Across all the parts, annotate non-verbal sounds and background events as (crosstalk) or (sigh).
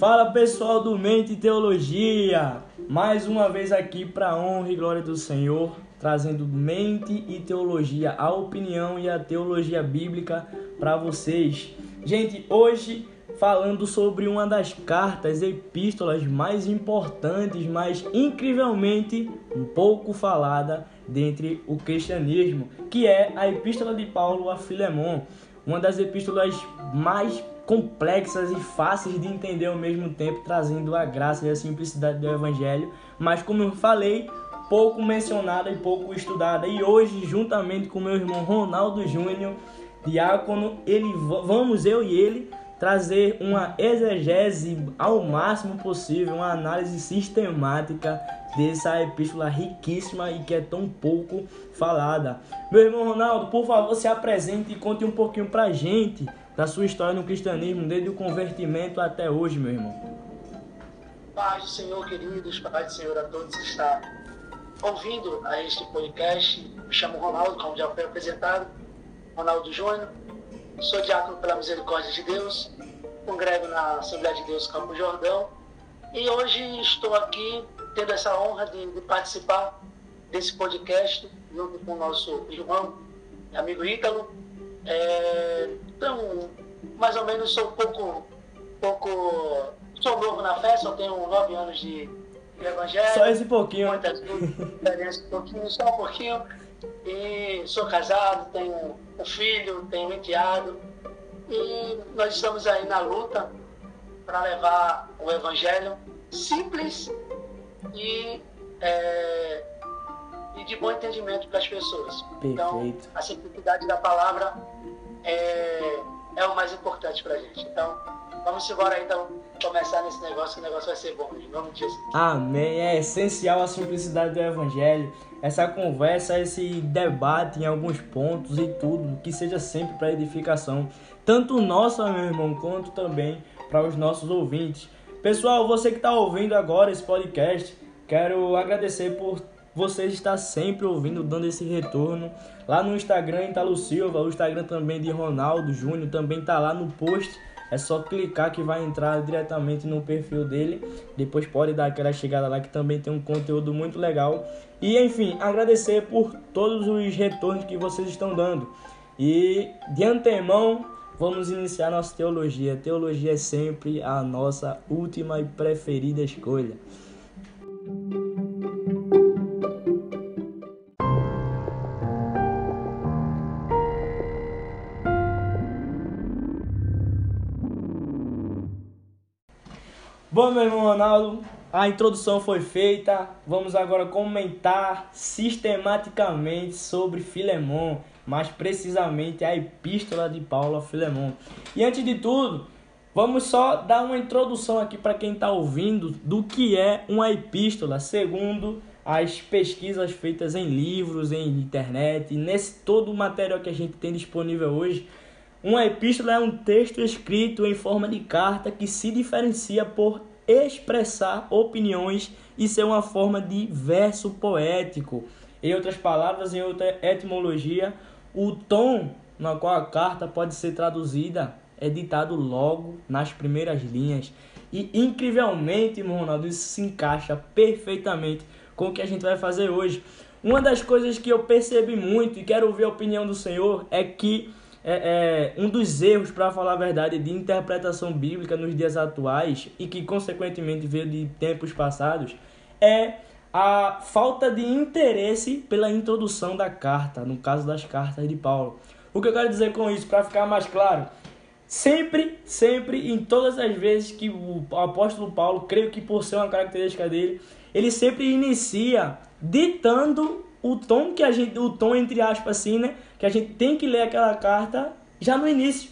Fala pessoal do Mente e Teologia, mais uma vez aqui para honra e glória do Senhor, trazendo mente e teologia, a opinião e a teologia bíblica para vocês. Gente, hoje falando sobre uma das cartas, epístolas mais importantes, mas incrivelmente um pouco falada dentre o cristianismo, que é a Epístola de Paulo a Filemon, uma das epístolas mais complexas e fáceis de entender ao mesmo tempo, trazendo a graça e a simplicidade do Evangelho, mas como eu falei, pouco mencionada e pouco estudada. E hoje, juntamente com meu irmão Ronaldo Júnior, diácono, ele, vamos eu e ele trazer uma exegese ao máximo possível, uma análise sistemática dessa epístola riquíssima e que é tão pouco falada. Meu irmão Ronaldo, por favor, se apresente e conte um pouquinho pra gente da sua história no cristianismo, desde o convertimento até hoje, meu irmão. Paz do Senhor, queridos, paz do Senhor a todos que está ouvindo a este podcast. Me chamo Ronaldo, como já foi apresentado, Ronaldo Júnior. Sou diácono pela misericórdia de Deus, congrego na Assembleia de Deus Campo Jordão e hoje estou aqui tendo essa honra de, de participar desse podcast junto com o nosso irmão, amigo Ítalo, é, então, mais ou menos sou pouco, pouco. Sou novo na fé, só tenho nove anos de, de evangelho. Só esse pouquinho. Muitas experiências, um pouquinho, só um pouquinho. E sou casado, tenho um filho, tenho um enteado. E nós estamos aí na luta para levar o evangelho simples e é, e de bom entendimento para as pessoas. Então, Perfeito. Então, a simplicidade da palavra é, é o mais importante para a gente. Então, vamos embora então começar nesse negócio, que o negócio vai ser bom. Vamos dizer. Amém. É essencial a simplicidade do Evangelho. Essa conversa, esse debate em alguns pontos e tudo, que seja sempre para edificação, tanto nossa, meu irmão, quanto também para os nossos ouvintes. Pessoal, você que está ouvindo agora esse podcast, quero agradecer por você está sempre ouvindo, dando esse retorno. Lá no Instagram, Italo Silva, o Instagram também de Ronaldo Júnior, também tá lá no post. É só clicar que vai entrar diretamente no perfil dele. Depois pode dar aquela chegada lá que também tem um conteúdo muito legal. E enfim, agradecer por todos os retornos que vocês estão dando. E de antemão, vamos iniciar nossa teologia. Teologia é sempre a nossa última e preferida escolha. Bom, meu irmão Ronaldo, a introdução foi feita. Vamos agora comentar sistematicamente sobre Filemon, mais precisamente a epístola de Paulo a Filemon. E antes de tudo, vamos só dar uma introdução aqui para quem está ouvindo do que é uma epístola, segundo as pesquisas feitas em livros, em internet, nesse todo o material que a gente tem disponível hoje. Uma epístola é um texto escrito em forma de carta que se diferencia por expressar opiniões e ser uma forma de verso poético. Em outras palavras, em outra etimologia, o tom na qual a carta pode ser traduzida é ditado logo nas primeiras linhas. E incrivelmente, irmão Ronaldo, isso se encaixa perfeitamente com o que a gente vai fazer hoje. Uma das coisas que eu percebi muito e quero ouvir a opinião do Senhor é que é, é, um dos erros, para falar a verdade, de interpretação bíblica nos dias atuais e que, consequentemente, veio de tempos passados, é a falta de interesse pela introdução da carta, no caso das cartas de Paulo. O que eu quero dizer com isso, para ficar mais claro, sempre, sempre, em todas as vezes que o apóstolo Paulo, creio que por ser uma característica dele, ele sempre inicia ditando o tom que a gente, o tom entre aspas assim, né, que a gente tem que ler aquela carta já no início.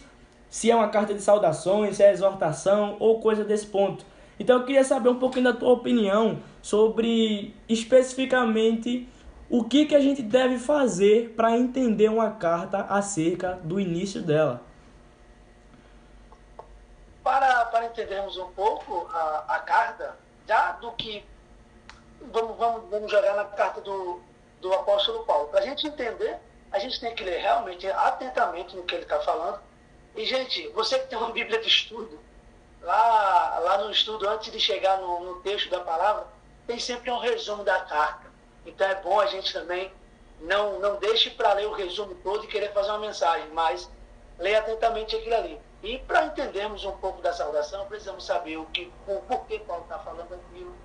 Se é uma carta de saudações, se é exortação ou coisa desse ponto. Então eu queria saber um pouquinho da tua opinião sobre especificamente o que, que a gente deve fazer para entender uma carta acerca do início dela. Para, para entendermos um pouco a, a carta, já do que. Vamos, vamos, vamos jogar na carta do, do apóstolo Paulo. Para a gente entender a gente tem que ler realmente atentamente no que ele está falando. E, gente, você que tem uma (laughs) Bíblia de estudo, lá, lá no estudo, antes de chegar no, no texto da palavra, tem sempre um resumo da carta. Então é bom a gente também não, não deixe para ler o resumo todo e querer fazer uma mensagem, mas leia atentamente aquilo ali. E para entendermos um pouco da saudação, precisamos saber o que, o porquê Paulo está falando aquilo,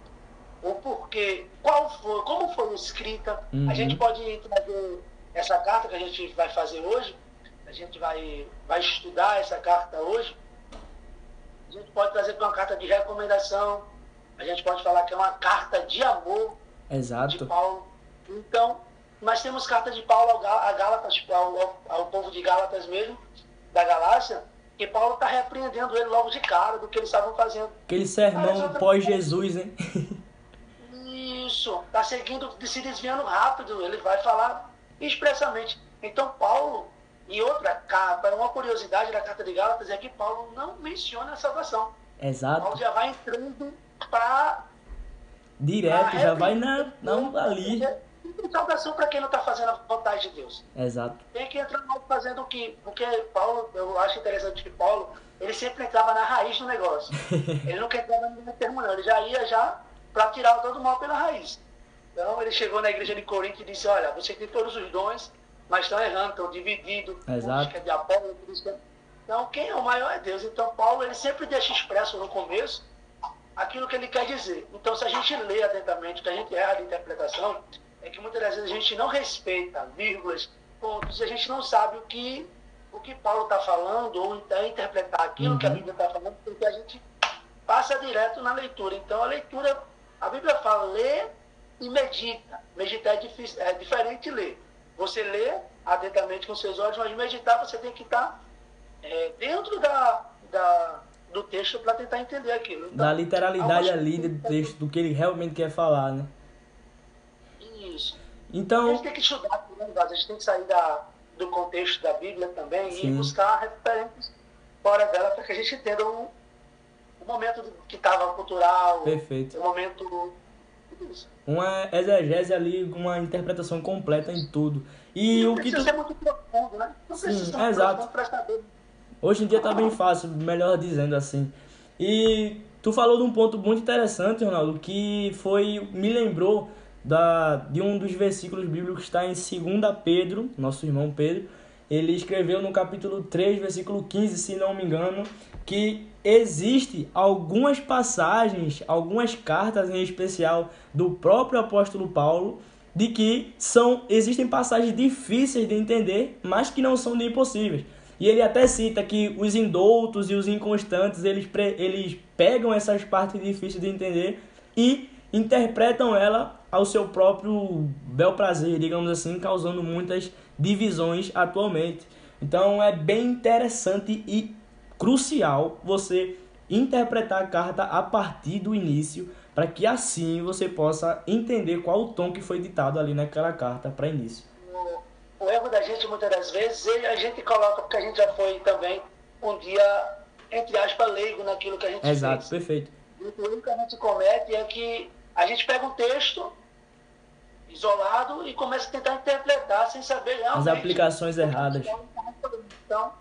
o porquê, qual foi, como foi escrita. Uhum. A gente pode trazer essa carta que a gente vai fazer hoje, a gente vai, vai estudar essa carta hoje. A gente pode trazer para uma carta de recomendação, a gente pode falar que é uma carta de amor Exato. de Paulo. Então, nós temos carta de Paulo a Gálatas, ao, ao povo de Gálatas mesmo, da Galácia, que Paulo está repreendendo ele logo de cara do que eles estavam fazendo. Aquele sermão pós-Jesus, hein? (laughs) Isso, está seguindo, se desviando rápido, ele vai falar expressamente. Então, Paulo, e outra capa, uma curiosidade da carta de Gálatas é que Paulo não menciona a salvação. Exato. Paulo já vai entrando para. Direto, já vai na, não ali. Salvação para quem não está fazendo a vontade de Deus. Exato. Tem que entrar fazendo o que. Porque Paulo, eu acho interessante que Paulo, ele sempre entrava na raiz do negócio. (laughs) ele nunca entrava no termo, não. Ele já ia já para tirar todo o mal pela raiz. Então ele chegou na igreja de Corinto e disse: Olha, você tem todos os dons, mas estão errando, estão divididos. É de Apolo, então quem é o maior é Deus. Então Paulo ele sempre deixa expresso no começo aquilo que ele quer dizer. Então se a gente lê atentamente, que a gente erra de interpretação, é que muitas das vezes a gente não respeita vírgulas, pontos, e a gente não sabe o que, o que Paulo está falando, ou então interpretar aquilo uhum. que a uhum. Bíblia está falando, porque a gente passa direto na leitura. Então a leitura, a Bíblia fala, lê e medita. Meditar é, difícil, é diferente de ler. Você lê atentamente com seus olhos, mas meditar você tem que estar é, dentro da, da, do texto para tentar entender aquilo. Então, da literalidade ali do texto, do que ele realmente quer falar, né? Isso. Então... A gente tem que estudar, né, a gente tem que sair da, do contexto da Bíblia também Sim. e buscar referências fora dela para que a gente entenda o, o momento que estava cultural, Perfeito. o momento uma exegese ali, uma interpretação completa em tudo. E não o que tu... ser muito profundo, né? Não Sim, ser exato. Hoje em dia tá bem fácil, melhor dizendo assim. E tu falou de um ponto muito interessante, Ronaldo, que foi me lembrou da de um dos versículos bíblicos que está em 2 Pedro, nosso irmão Pedro, ele escreveu no capítulo 3, versículo 15, se não me engano, que existe algumas passagens, algumas cartas em especial do próprio apóstolo Paulo, de que são existem passagens difíceis de entender, mas que não são de impossíveis. E ele até cita que os indoutos e os inconstantes, eles, eles pegam essas partes difíceis de entender e interpretam ela ao seu próprio bel prazer, digamos assim, causando muitas divisões atualmente. Então é bem interessante e crucial você interpretar a carta a partir do início, para que assim você possa entender qual o tom que foi ditado ali naquela carta para início. O, erro da gente, muitas das vezes, a gente coloca, porque a gente já foi também um dia, entre aspas, leigo naquilo que a gente Exato, fez. perfeito. E o erro que a gente comete é que a gente pega um texto isolado e começa a tentar interpretar sem saber realmente... As aplicações erradas. Então,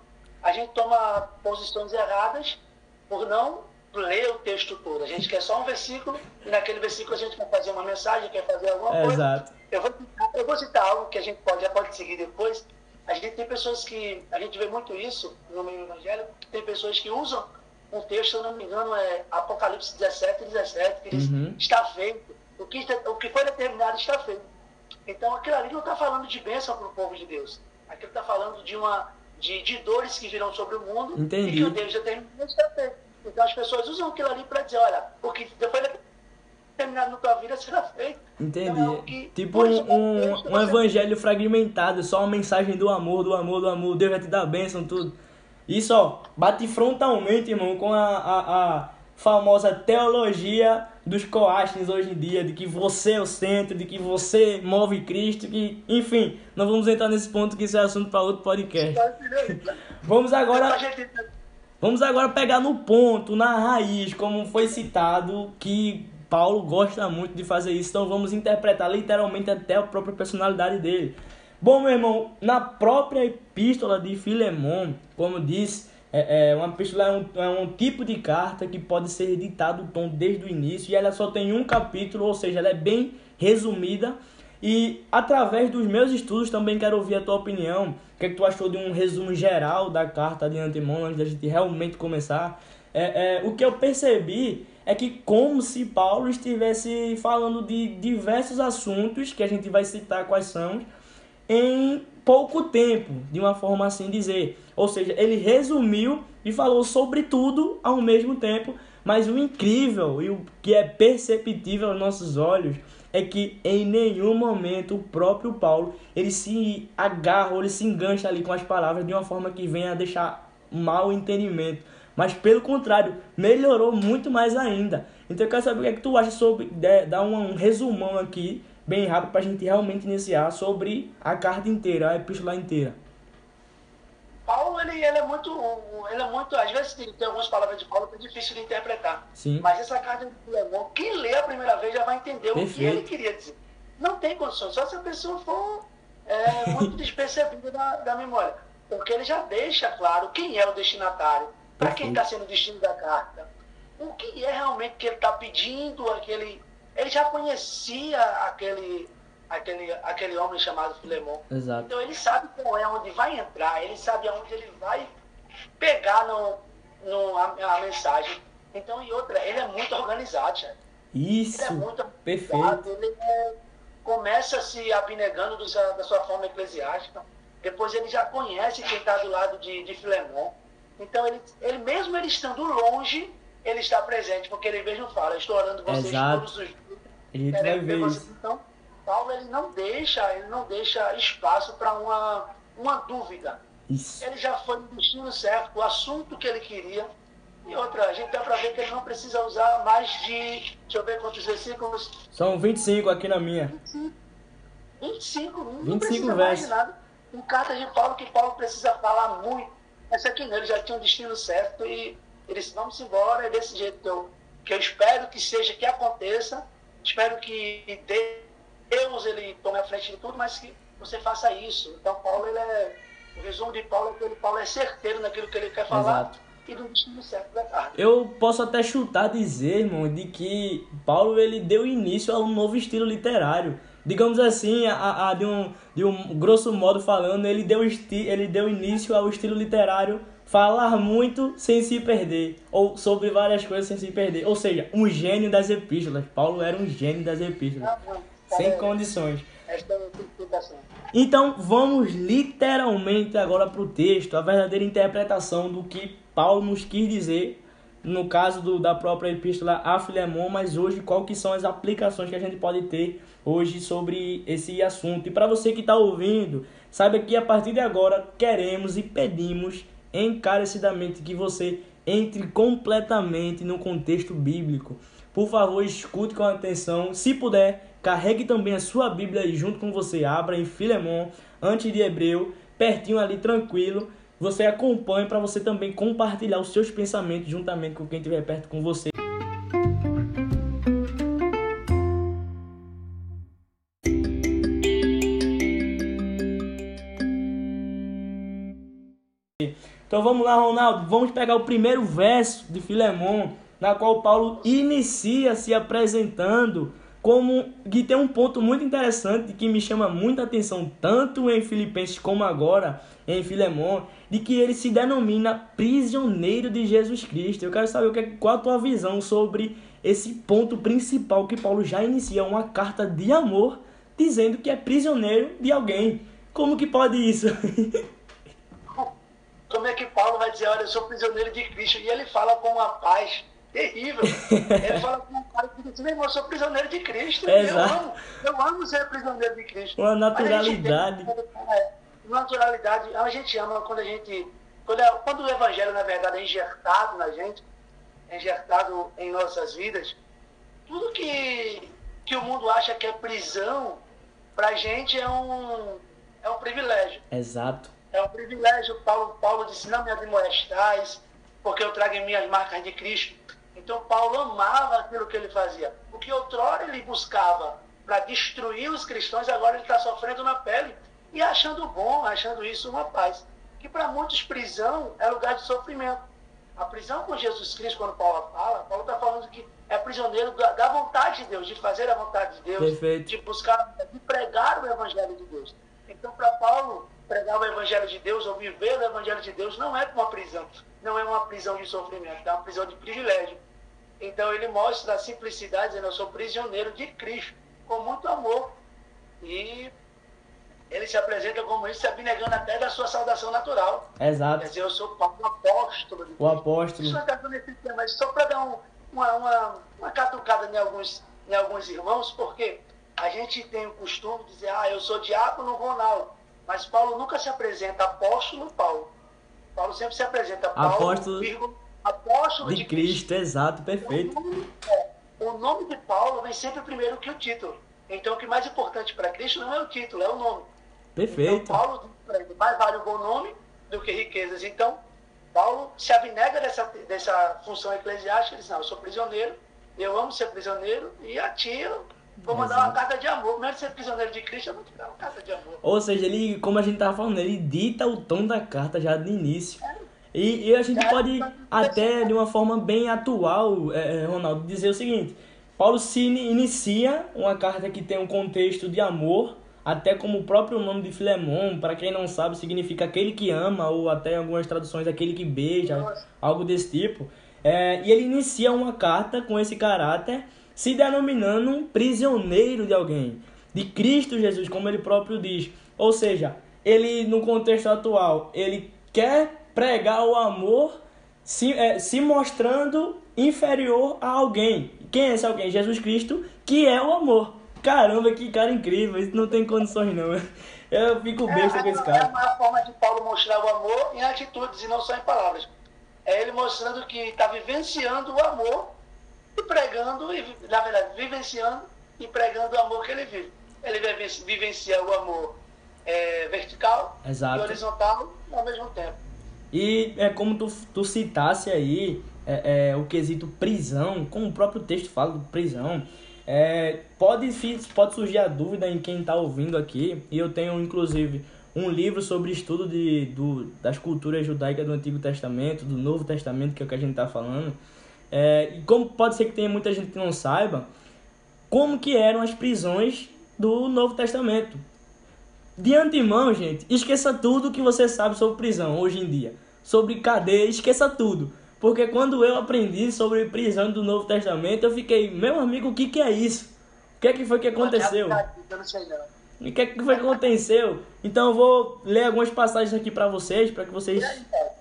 a gente toma posições erradas por não ler o texto todo. A gente quer só um versículo e naquele versículo a gente quer fazer uma mensagem, quer fazer alguma é, coisa. Exato. Eu vou, eu vou citar algo que a gente pode, já pode seguir depois. A gente tem pessoas que, a gente vê muito isso no meio evangélico, tem pessoas que usam um texto, se eu não me engano, é Apocalipse 17, 17, que diz, uhum. está feito. O que, o que foi determinado está feito. Então aquilo ali não está falando de bênção para o povo de Deus. Aquilo está falando de uma de, de dores que virão sobre o mundo Entendi. e que o Deus determinou está feito. Então as pessoas usam aquilo ali para dizer, olha, o que depois determinado na tua vida será feito. Entendi. Então, é que, tipo um, um, um evangelho fragmentado, só uma mensagem do amor, do amor, do amor, Deus vai te dar bênção, tudo. Isso, ó, bate frontalmente, irmão, com a, a, a famosa teologia dos coaches hoje em dia, de que você é o centro, de que você move Cristo, que, enfim, não vamos entrar nesse ponto que isso é assunto para outro podcast. vamos agora Vamos agora pegar no ponto, na raiz, como foi citado, que Paulo gosta muito de fazer isso, então vamos interpretar literalmente até a própria personalidade dele. Bom, meu irmão, na própria epístola de Filemon, como diz É, é, uma epístola é um, é um tipo de carta que pode ser ditado o tom desde o início e ela só tem um capítulo, ou seja, ela é bem resumida. E através dos meus estudos também quero ouvir a tua opinião. O que, é que tu achou de um resumo geral da carta de antemão antes da gente realmente começar? É, é, o que eu percebi é que como se Paulo estivesse falando de diversos assuntos, que a gente vai citar quais são, em pouco tempo, de uma forma assim dizer. Ou seja, ele resumiu e falou sobre tudo ao mesmo tempo, mas o incrível e o que é perceptível aos nossos olhos é que em nenhum momento o próprio Paulo ele se agarra ele se engancha ali com as palavras de uma forma que venha a deixar mal entendimento mas pelo contrário, melhorou muito mais ainda. Então eu quero saber o que, é que tu acha sobre. Dar um, resumão aqui, bem rápido, para a gente realmente iniciar sobre a carta inteira, a epístola inteira. Paulo, ele, ele é muito. Ele é muito. Às vezes tem, algumas palavras de Paulo que é difícil de interpretar. Sim. Mas essa carta de Filemão, quem lê a primeira vez já vai entender Perfeito. o que ele queria dizer. Não tem condições, só se a pessoa for é, muito (laughs) despercebida da, da memória. Porque ele já deixa claro quem é o destinatário para quem está sendo o destino da carta. O que é realmente que ele está pedindo? Aquele, ele já conhecia aquele, aquele, aquele homem chamado Filemon. Exato. Então ele sabe qual é onde vai entrar, ele sabe aonde ele vai pegar no, no, a, a mensagem. Então, e outra, ele é muito organizado, já. Isso. Ele é muito perfeito. Ele é, começa se abnegando do, da sua forma eclesiástica. Depois ele já conhece quem está do lado de, de Filemon. Então, ele, ele mesmo ele estando longe, ele está presente, porque ele mesmo fala, estou orando vocês Exato. todos os dias. Vai ver vocês. Então, Paulo ele não deixa, ele não deixa espaço para uma, uma dúvida. Isso. Ele já foi no destino certo, o assunto que ele queria. E outra, a gente dá para ver que ele não precisa usar mais de. Deixa eu ver quantos versículos. São 25 aqui na minha. 25. 25, não 25 precisa mais de nada. Em carta de Paulo, que Paulo precisa falar muito mas aqui nele já tinha um destino certo e ele disse, vamos embora, é desse jeito que eu, que eu espero que seja, que aconteça, espero que Deus ele tome a frente de tudo, mas que você faça isso. Então Paulo, ele é, o resumo de Paulo é que ele, Paulo é certeiro naquilo que ele quer falar. Exato. E do destino certo da carne. Eu posso até chutar dizer, irmão, de que Paulo ele deu início a um novo estilo literário digamos assim, a, a, de, um, de um grosso modo falando, ele deu, ele deu início ao estilo literário falar muito sem se perder, ou sobre várias coisas sem se perder. Ou seja, um gênio das epístolas. Paulo era um gênio das epístolas. Não, não, sem é, condições. É então vamos literalmente agora para o texto, a verdadeira interpretação do que Paulo nos quis dizer no caso do, da própria epístola a Filemon, mas hoje qual que são as aplicações que a gente pode ter hoje sobre esse assunto. E para você que está ouvindo, saiba que a partir de agora queremos e pedimos encarecidamente que você entre completamente no contexto bíblico. Por favor, escute com atenção. Se puder, carregue também a sua Bíblia aí junto com você. Abra em Filemon, antes de Hebreu, pertinho ali, tranquilo você acompanhe para você também compartilhar os seus pensamentos juntamente com quem estiver perto com você. Então vamos lá, Ronaldo. Vamos pegar o primeiro verso de Filemon, na qual Paulo inicia se apresentando como que tem um ponto muito interessante que me chama muita atenção tanto em Filipenses como agora em Filemon, de que ele se denomina prisioneiro de Jesus Cristo. Eu quero saber o que, qual a tua visão sobre esse ponto principal que Paulo já inicia uma carta de amor dizendo que é prisioneiro de alguém. Como que pode isso? (laughs) Como é que Paulo vai dizer, olha, eu sou prisioneiro de Cristo? E ele fala com uma paz terrível. Ele fala com um cara que diz, meu irmão, eu sou prisioneiro de Cristo. Eu amo, eu amo ser prisioneiro de Cristo. Uma naturalidade. É, naturalidade, a gente ama quando a gente. Quando, é, quando o evangelho, na verdade, é injetado na gente, é injetado em nossas vidas, tudo que, que o mundo acha que é prisão, para a gente é um, é um privilégio. Exato. É um privilégio. Paulo, Paulo disse: Não me admoestais, porque eu trago em minhas marcas de Cristo. Então Paulo amava aquilo que ele fazia. O que outrora ele buscava para destruir os cristãos, agora ele está sofrendo na pele e achando bom, achando isso uma paz. que para muitos prisão é lugar de sofrimento. A prisão com Jesus Cristo, quando Paulo fala, Paulo está falando que é prisioneiro da, da, vontade de Deus, de fazer a vontade de Deus, Perfeito. de buscar, de pregar o Evangelho de Deus. Então, para Paulo, pregar o Evangelho de Deus ou viver o Evangelho de Deus não é uma prisão, não é uma prisão de sofrimento, é uma prisão de privilégio. Então, ele mostra a simplicidade, dizendo: Eu sou prisioneiro de Cristo, com muito amor. E ele se apresenta como isso, se abnegando até da sua saudação natural. Exato. Quer dizer, eu sou um apóstolo. De o apóstolo. Isso está dando esse tema, só para dar um, uma, uma, uma catucada em alguns, em alguns irmãos, porque a gente tem o costume de dizer, ah, eu sou diácono Ronaldo. Mas Paulo nunca se apresenta apóstolo Paulo. Paulo sempre se apresenta Paulo, apóstolo, vírgula, apóstolo de, de Cristo. Cristo. Exato, perfeito. O nome, é, o nome de Paulo vem sempre primeiro que o título. Então, o que é mais importante para Cristo não é o título, é o nome. Perfeito. Então, Paulo diz mais vale o bom nome do que riquezas. Então, Paulo se abnega dessa, dessa função eclesiástica, ele diz, não, eu sou prisioneiro, eu amo ser prisioneiro, e a ti eu vou mandar Exato. uma carta de amor. Mesmo ser prisioneiro de Cristo, eu vou te dar uma carta de amor. Ou seja, ele, como a gente tava falando, ele dita o tom da carta já de início. E, e a gente pode até, de uma forma bem atual, é, Ronaldo, dizer o seguinte. Paulo se inicia uma carta que tem um contexto de amor, até como o próprio nome de Filemon, para quem não sabe, significa aquele que ama, ou até em algumas traduções, aquele que beija, Nossa. algo desse tipo. É, e ele inicia uma carta com esse caráter, se denominando um prisioneiro de alguém, de Cristo Jesus, como ele próprio diz. Ou seja, ele, no contexto atual, ele quer pregar o amor se, é, se mostrando inferior a alguém. Quem é esse alguém? Jesus Cristo, que é o amor. Caramba, que cara incrível, isso não tem condições não. (laughs) Eu fico besta com esse é, cara. é uma forma de Paulo mostrar o amor em atitudes e não só em palavras. É ele mostrando que está vivenciando o amor e pregando, e, na verdade, vivenciando e pregando o amor que ele vive. Ele vive- vivencia o amor é, vertical Exato. e horizontal ao mesmo tempo. E é como tu, tu citasse aí é, é, o quesito prisão, como o próprio texto fala do prisão, é, pode, pode surgir a dúvida em quem está ouvindo aqui, e eu tenho inclusive um livro sobre estudo de, do, das culturas judaicas do Antigo Testamento, do Novo Testamento, que é o que a gente está falando. É, e como pode ser que tenha muita gente que não saiba, como que eram as prisões do Novo Testamento. De antemão, gente, esqueça tudo que você sabe sobre prisão hoje em dia. Sobre cadeia, esqueça tudo. Porque quando eu aprendi sobre prisão do Novo Testamento, eu fiquei, meu amigo, o que, que é isso? O que é que foi que aconteceu? O que é que foi que aconteceu? Então eu vou ler algumas passagens aqui para vocês, para que vocês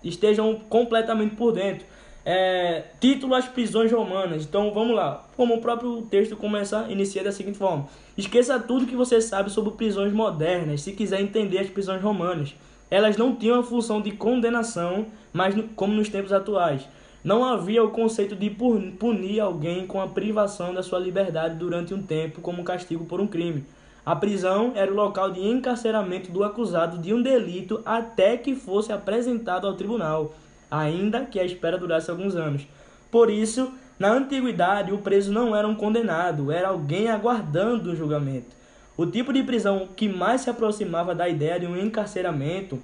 estejam completamente por dentro. É, título As prisões romanas. Então vamos lá. Como o próprio texto começa, inicia da seguinte forma: Esqueça tudo que você sabe sobre prisões modernas, se quiser entender as prisões romanas. Elas não tinham a função de condenação, mas como nos tempos atuais. Não havia o conceito de pun- punir alguém com a privação da sua liberdade durante um tempo como castigo por um crime. A prisão era o local de encarceramento do acusado de um delito até que fosse apresentado ao tribunal, ainda que a espera durasse alguns anos. Por isso, na antiguidade, o preso não era um condenado, era alguém aguardando o julgamento. O tipo de prisão que mais se aproximava da ideia de um encarceramento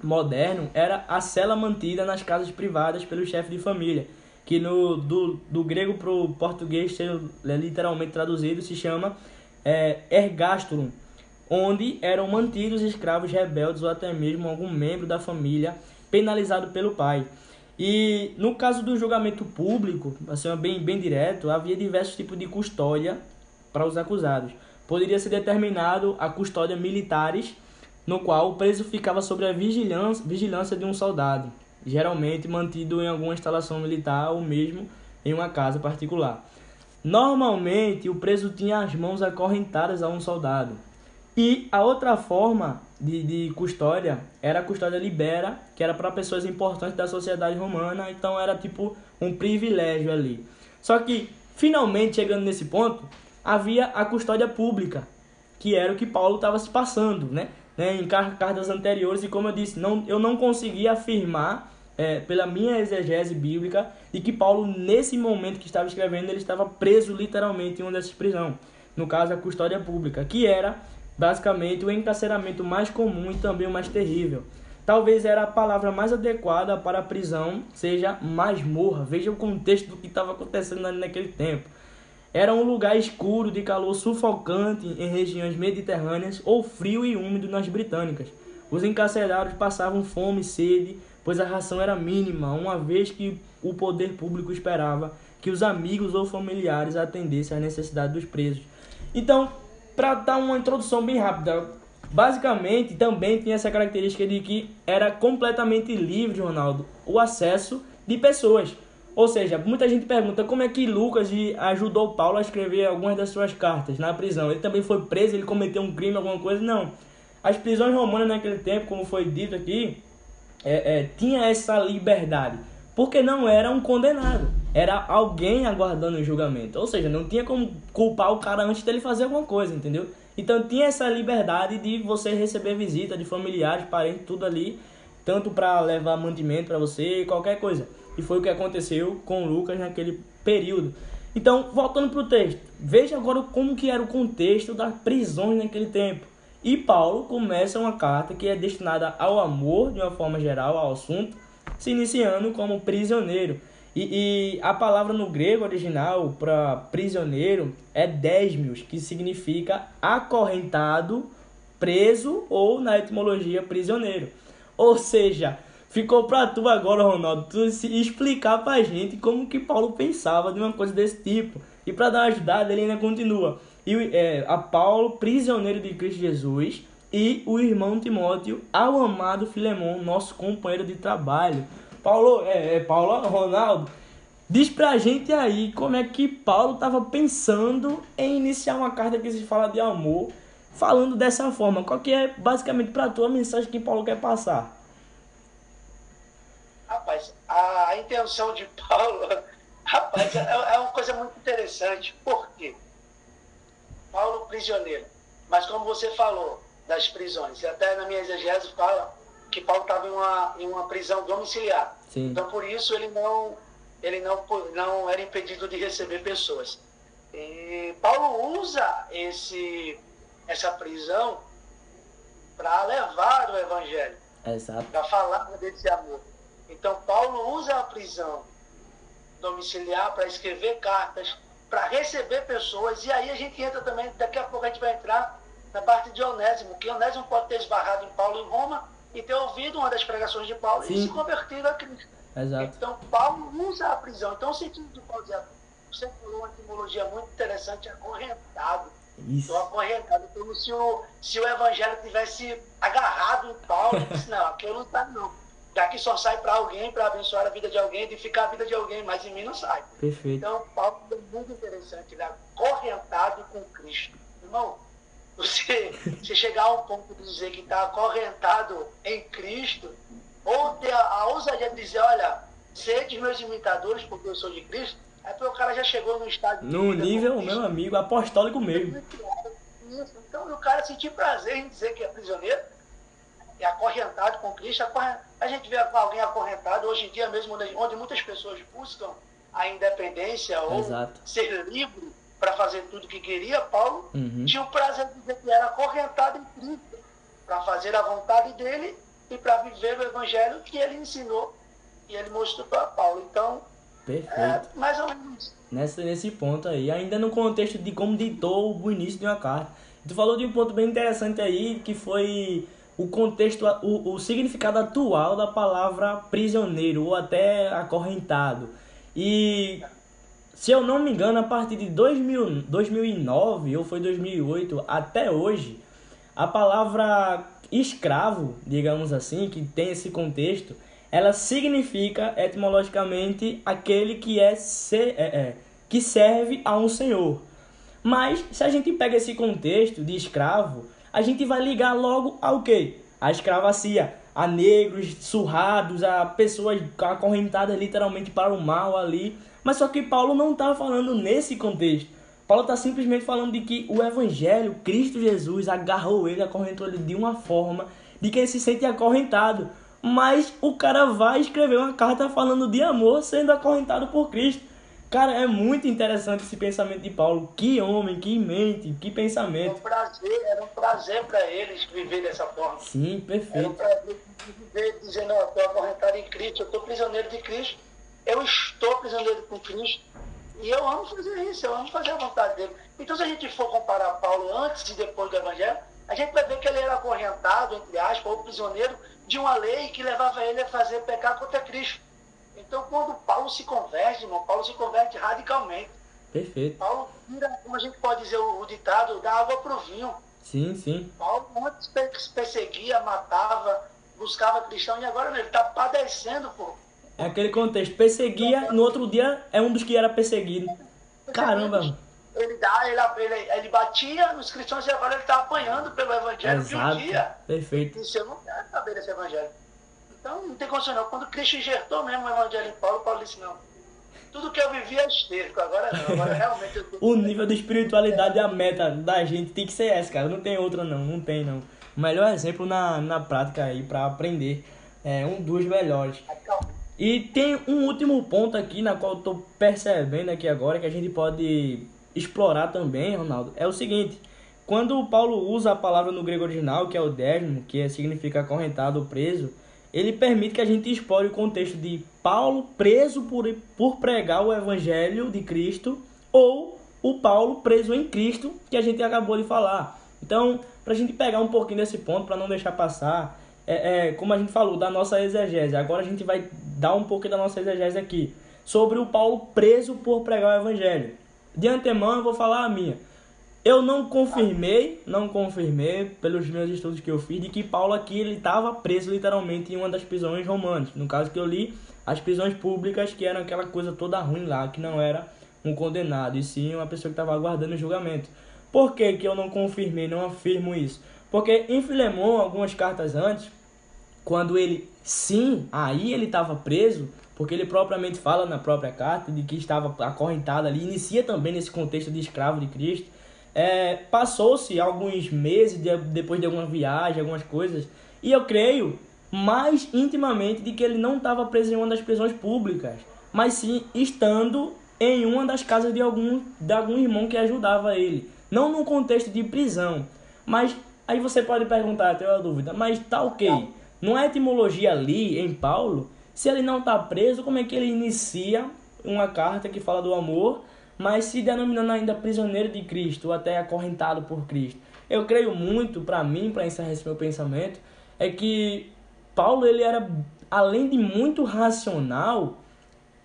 moderno era a cela mantida nas casas privadas pelo chefe de família, que no, do, do grego para o português, sendo literalmente traduzido, se chama é, onde eram mantidos escravos rebeldes ou até mesmo algum membro da família penalizado pelo pai. E no caso do julgamento público, assim, bem, bem direto, havia diversos tipos de custódia para os acusados. Poderia ser determinado a custódia militares, no qual o preso ficava sob a vigilância, vigilância de um soldado, geralmente mantido em alguma instalação militar ou mesmo em uma casa particular. Normalmente, o preso tinha as mãos acorrentadas a um soldado. E a outra forma de, de custódia era a custódia libera, que era para pessoas importantes da sociedade romana, então era tipo um privilégio ali. Só que, finalmente, chegando nesse ponto, havia a custódia pública, que era o que Paulo estava se passando, né? né? Em car- cartas anteriores, e como eu disse, não, eu não conseguia afirmar, é, pela minha exegese bíblica, de que Paulo, nesse momento que estava escrevendo, ele estava preso literalmente em uma dessas prisões. No caso, a custódia pública, que era basicamente o encarceramento mais comum e também o mais terrível. talvez era a palavra mais adequada para a prisão, seja masmorra. Veja o contexto do que estava acontecendo naquele tempo. Era um lugar escuro, de calor sufocante em regiões mediterrâneas ou frio e úmido nas britânicas. Os encarcerados passavam fome e sede, pois a ração era mínima, uma vez que o poder público esperava que os amigos ou familiares atendessem às necessidades dos presos. Então, para dar uma introdução bem rápida, basicamente também tinha essa característica de que era completamente livre, Ronaldo, o acesso de pessoas. Ou seja, muita gente pergunta como é que Lucas ajudou Paulo a escrever algumas das suas cartas na prisão. Ele também foi preso, ele cometeu um crime, alguma coisa? Não. As prisões romanas naquele tempo, como foi dito aqui, é, é, tinha essa liberdade, porque não era um condenado, era alguém aguardando o julgamento. Ou seja, não tinha como culpar o cara antes dele fazer alguma coisa, entendeu? Então tinha essa liberdade de você receber visita de familiares, parentes, tudo ali, tanto para levar mantimento para você, qualquer coisa. E foi o que aconteceu com Lucas naquele período. Então, voltando para o texto, veja agora como que era o contexto das prisões naquele tempo. E Paulo começa uma carta que é destinada ao amor, de uma forma geral, ao assunto, se iniciando como prisioneiro. E, e a palavra no grego original para prisioneiro é desmios, que significa acorrentado, preso ou, na etimologia, prisioneiro. Ou seja, ficou para tu agora, Ronaldo, tu explicar para a gente como que Paulo pensava de uma coisa desse tipo. E para dar uma ajudada, ele ainda continua e é, a Paulo, prisioneiro de Cristo Jesus, e o irmão Timóteo, ao amado Filemão, nosso companheiro de trabalho. Paulo, é, é Paulo Ronaldo, diz pra gente aí como é que Paulo estava pensando em iniciar uma carta que se fala de amor, falando dessa forma. Qual que é basicamente para tu a mensagem que Paulo quer passar? Rapaz, a intenção de Paulo, (laughs) rapaz, é, é uma coisa muito interessante. Por quê? Paulo prisioneiro. Mas como você falou das prisões, e até na minha exegese fala que Paulo estava em uma, em uma prisão domiciliar. Sim. Então por isso ele não ele não, não era impedido de receber pessoas. E Paulo usa esse, essa prisão para levar o evangelho. Para falar desse amor. Então Paulo usa a prisão domiciliar para escrever cartas, para receber pessoas. E aí a gente entra também, daqui a pouco a gente vai entrar na parte de Onésimo, que Onésimo pode ter esbarrado em Paulo em Roma e ter ouvido uma das pregações de Paulo Sim. e se convertido a Cristo. Exato. Então, Paulo usa a prisão. Então, o sentido de Paulo dizer, você falou uma etimologia muito interessante, acorrentado. Isso. Então, acorrentado, como se o, se o evangelho tivesse agarrado em Paulo, disse, não, aqui eu não está não daqui só sai para alguém, para abençoar a vida de alguém, edificar a vida de alguém, mas em mim não sai. Perfeito. Então, Paulo é muito interessante, ele é acorrentado com Cristo. Irmão, você, você chegar a um ponto de dizer que está acorrentado em Cristo, ou ter a, a ousadia de dizer, olha, sede meus imitadores, porque eu sou de Cristo, é porque o cara já chegou no estado No nível, meu amigo, apostólico mesmo. Então, o cara sentir prazer em dizer que é prisioneiro, é acorrentado com Cristo. A gente vê alguém acorrentado hoje em dia mesmo, onde muitas pessoas buscam a independência ou Exato. ser livre para fazer tudo que queria, Paulo uhum. tinha o prazer de dizer que era acorrentado em Cristo, para fazer a vontade dele e para viver o evangelho que ele ensinou e ele mostrou para Paulo. Então, Perfeito. É, mais ou menos. Nessa, nesse ponto aí, ainda no contexto de como ditou o início de uma carta. Tu falou de um ponto bem interessante aí, que foi o contexto, o, o significado atual da palavra prisioneiro ou até acorrentado. E se eu não me engano, a partir de 2000, 2009 ou foi 2008 até hoje, a palavra escravo, digamos assim, que tem esse contexto, ela significa etimologicamente aquele que é, ser, é, é que serve a um senhor. Mas se a gente pega esse contexto de escravo, a gente vai ligar logo ao quê? A escravacia, a negros surrados, a pessoas acorrentadas literalmente para o mal ali. Mas só que Paulo não está falando nesse contexto. Paulo está simplesmente falando de que o Evangelho, Cristo Jesus, agarrou ele, acorrentou ele de uma forma de que ele se sente acorrentado. Mas o cara vai escrever uma carta falando de amor sendo acorrentado por Cristo. Cara, é muito interessante esse pensamento de Paulo. Que homem, que mente, que pensamento. Era um prazer, era um prazer para eles viver dessa forma. Sim, perfeito. Era um prazer viver dizendo, eu estou acorrentado em Cristo, eu estou prisioneiro de Cristo, eu estou prisioneiro com Cristo. E eu amo fazer isso, eu amo fazer a vontade dele. Então, se a gente for comparar Paulo antes e depois do Evangelho, a gente vai ver que ele era acorrentado, entre aspas, ou prisioneiro de uma lei que levava ele a fazer pecar contra Cristo. Então, quando Paulo se converte, irmão, Paulo se converte radicalmente. Perfeito. Paulo tira, como a gente pode dizer o, o ditado, da água para o vinho. Sim, sim. Paulo antes perseguia, matava, buscava cristão, e agora ele está padecendo por. É aquele contexto. Perseguia, no outro dia é um dos que era perseguido. Caramba. Ele, dá, ele, ele, ele batia nos cristãos e agora ele está apanhando pelo evangelho Exato. de um dia. Perfeito. Isso eu não quero saber desse evangelho. Então não tem condição não. Quando Cristo injertou mesmo o evangelho em Paulo, Paulo disse, não. Tudo que eu vivi é esterco, agora não. Agora (laughs) realmente eu O nível de espiritualidade, a meta da gente tem que ser essa, cara. Não tem outra não, não tem não. O melhor exemplo na, na prática aí para aprender. É um dos melhores. E tem um último ponto aqui na qual eu tô percebendo aqui agora que a gente pode explorar também, Ronaldo. É o seguinte, quando o Paulo usa a palavra no grego original, que é o désmo, que significa acorrentado preso, ele permite que a gente explore o contexto de Paulo preso por, por pregar o evangelho de Cristo ou o Paulo preso em Cristo, que a gente acabou de falar. Então, para a gente pegar um pouquinho desse ponto, para não deixar passar, é, é, como a gente falou, da nossa exegese. Agora a gente vai dar um pouquinho da nossa exegese aqui. Sobre o Paulo preso por pregar o evangelho. De antemão eu vou falar a minha. Eu não confirmei, não confirmei pelos meus estudos que eu fiz de que Paulo aqui ele estava preso literalmente em uma das prisões romanas. No caso que eu li, as prisões públicas que eram aquela coisa toda ruim lá, que não era um condenado, e sim uma pessoa que estava aguardando o julgamento. Por que, que eu não confirmei, não afirmo isso? Porque em Filemão, algumas cartas antes, quando ele, sim, aí ele estava preso, porque ele propriamente fala na própria carta de que estava acorrentado ali, inicia também nesse contexto de escravo de Cristo. É, Passou-se alguns meses de, depois de alguma viagem, algumas coisas, e eu creio mais intimamente de que ele não estava preso em uma das prisões públicas, mas sim estando em uma das casas de algum, de algum irmão que ajudava ele. Não num contexto de prisão, mas aí você pode perguntar, tem uma dúvida, mas tá ok. Não é etimologia ali em Paulo? Se ele não está preso, como é que ele inicia uma carta que fala do amor mas se denominando ainda prisioneiro de Cristo, ou até acorrentado por Cristo. Eu creio muito, para mim, para encerrar esse meu pensamento, é que Paulo ele era, além de muito racional,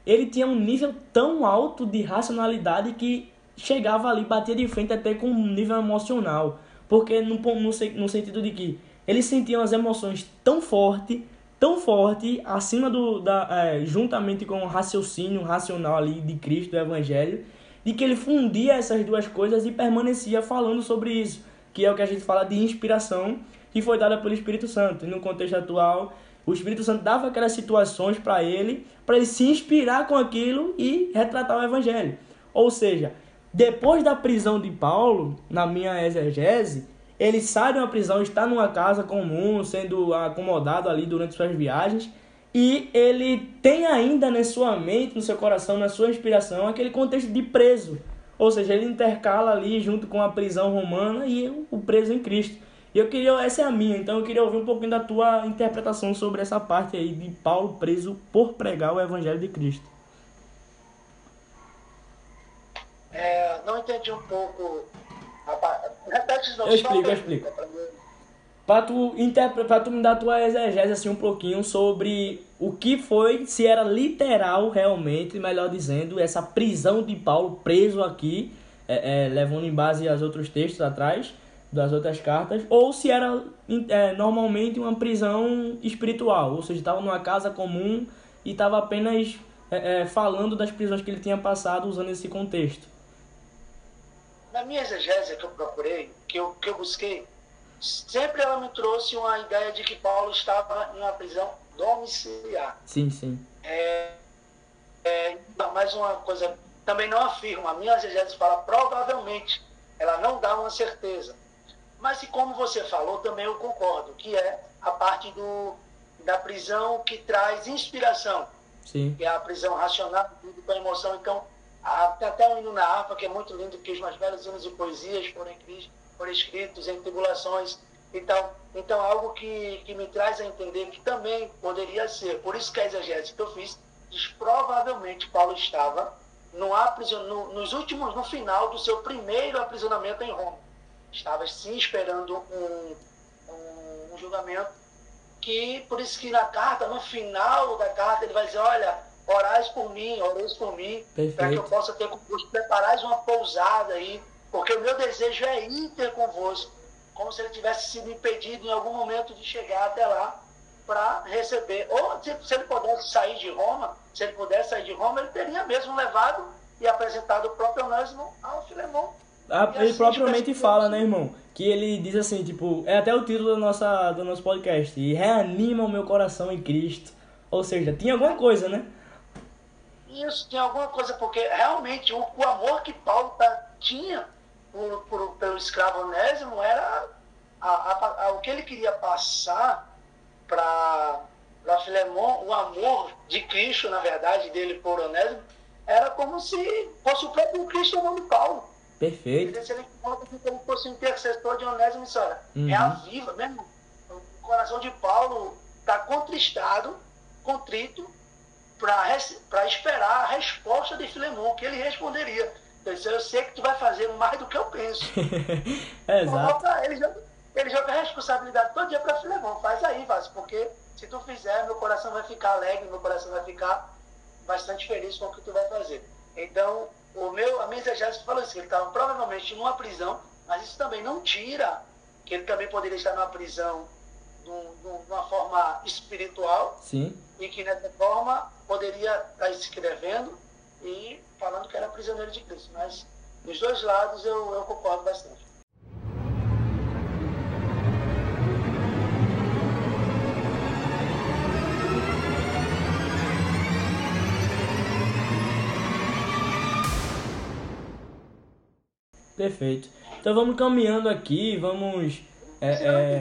ele tinha um nível tão alto de racionalidade que chegava ali, batia de frente até com um nível emocional. Porque no, no, no sentido de que ele sentia umas emoções tão fortes, tão forte, acima do. Da, é, juntamente com o raciocínio racional ali de Cristo, do Evangelho, de que ele fundia essas duas coisas e permanecia falando sobre isso, que é o que a gente fala de inspiração, que foi dada pelo Espírito Santo. E no contexto atual, o Espírito Santo dava aquelas situações para ele, para ele se inspirar com aquilo e retratar o evangelho. Ou seja, depois da prisão de Paulo, na minha exegese, ele sai de uma prisão, está numa casa comum, sendo acomodado ali durante suas viagens, e ele tem ainda na sua mente, no seu coração, na sua inspiração, aquele contexto de preso. Ou seja, ele intercala ali junto com a prisão romana e o preso em Cristo. E eu queria, essa é a minha, então eu queria ouvir um pouquinho da tua interpretação sobre essa parte aí de Paulo preso por pregar o evangelho de Cristo. É, não entendi um pouco. Eu explico, eu explico para tu, pra tu me dar tua exegese assim, um pouquinho sobre o que foi, se era literal realmente, melhor dizendo, essa prisão de Paulo preso aqui, é, é, levando em base aos outros textos atrás, das outras cartas, ou se era é, normalmente uma prisão espiritual, ou seja, estava numa casa comum e estava apenas é, é, falando das prisões que ele tinha passado usando esse contexto. Na minha exegese que eu procurei, que eu, que eu busquei, sempre ela me trouxe uma ideia de que Paulo estava em uma prisão domiciliar. Sim, sim. É, é, mais uma coisa, também não afirma, a minha exegese fala provavelmente, ela não dá uma certeza. Mas e como você falou, também eu concordo, que é a parte do, da prisão que traz inspiração. Sim. Que é a prisão racional, com a emoção. Então, Ah, tem até um hino na harpa que é muito lindo, que os mais belos hinos e poesias foram, foram escritos em tribulações. Então, então algo que, que me traz a entender que também poderia ser. Por isso que a exegese que eu fiz diz provavelmente Paulo estava no, no, nos últimos, no final do seu primeiro aprisionamento em Roma. Estava sim esperando um, um, um julgamento que, por isso que na carta, no final da carta, ele vai dizer, olha, orais por mim, orais por mim, para que eu possa ter convosco, preparais uma pousada aí, porque o meu desejo é ir ter convosco, como se ele tivesse sido impedido em algum momento de chegar até lá para receber. Ou se, se, ele pudesse sair de Roma, se ele pudesse sair de Roma, ele teria mesmo levado e apresentado o próprio Onésimo ao Filemão. Ah, ele assim, propriamente fala, né, irmão? Que ele diz assim, tipo, é até o título do, nossa, do nosso podcast, e reanima o meu coração em Cristo. Ou seja, tinha alguma coisa, né? Isso, tinha alguma coisa, porque realmente o, o amor que Paulo tá, tinha por, por, pelo escravo Onésimo era a, a, a, o que ele queria passar para Filemon, o amor de Cristo, na verdade, dele por Onésimo, era como se fosse o próprio Cristo amando Paulo. Perfeito. Ele como fosse um intercessor de Onésimo e olha, uhum. é a viva mesmo. O coração de Paulo está contristado, contrito, para esperar a resposta de Filemon, que ele responderia. Ele disse, eu sei que tu vai fazer mais do que eu penso. é, (laughs) exato. Ele joga, ele joga a responsabilidade todo dia para Filemon. Faz aí, faz, porque se tu fizer, meu coração vai ficar alegre, meu coração vai ficar bastante feliz com o que tu vai fazer. Então, o meu, a minha exegese falou assim, que ele estava provavelmente numa prisão, mas isso também não tira que ele também poderia estar numa prisão de uma forma espiritual. Sim. E que nessa forma poderia estar escrevendo e falando que era prisioneiro de Cristo. Mas dos dois lados eu, eu concordo bastante. Perfeito. Então vamos caminhando aqui, vamos é, é,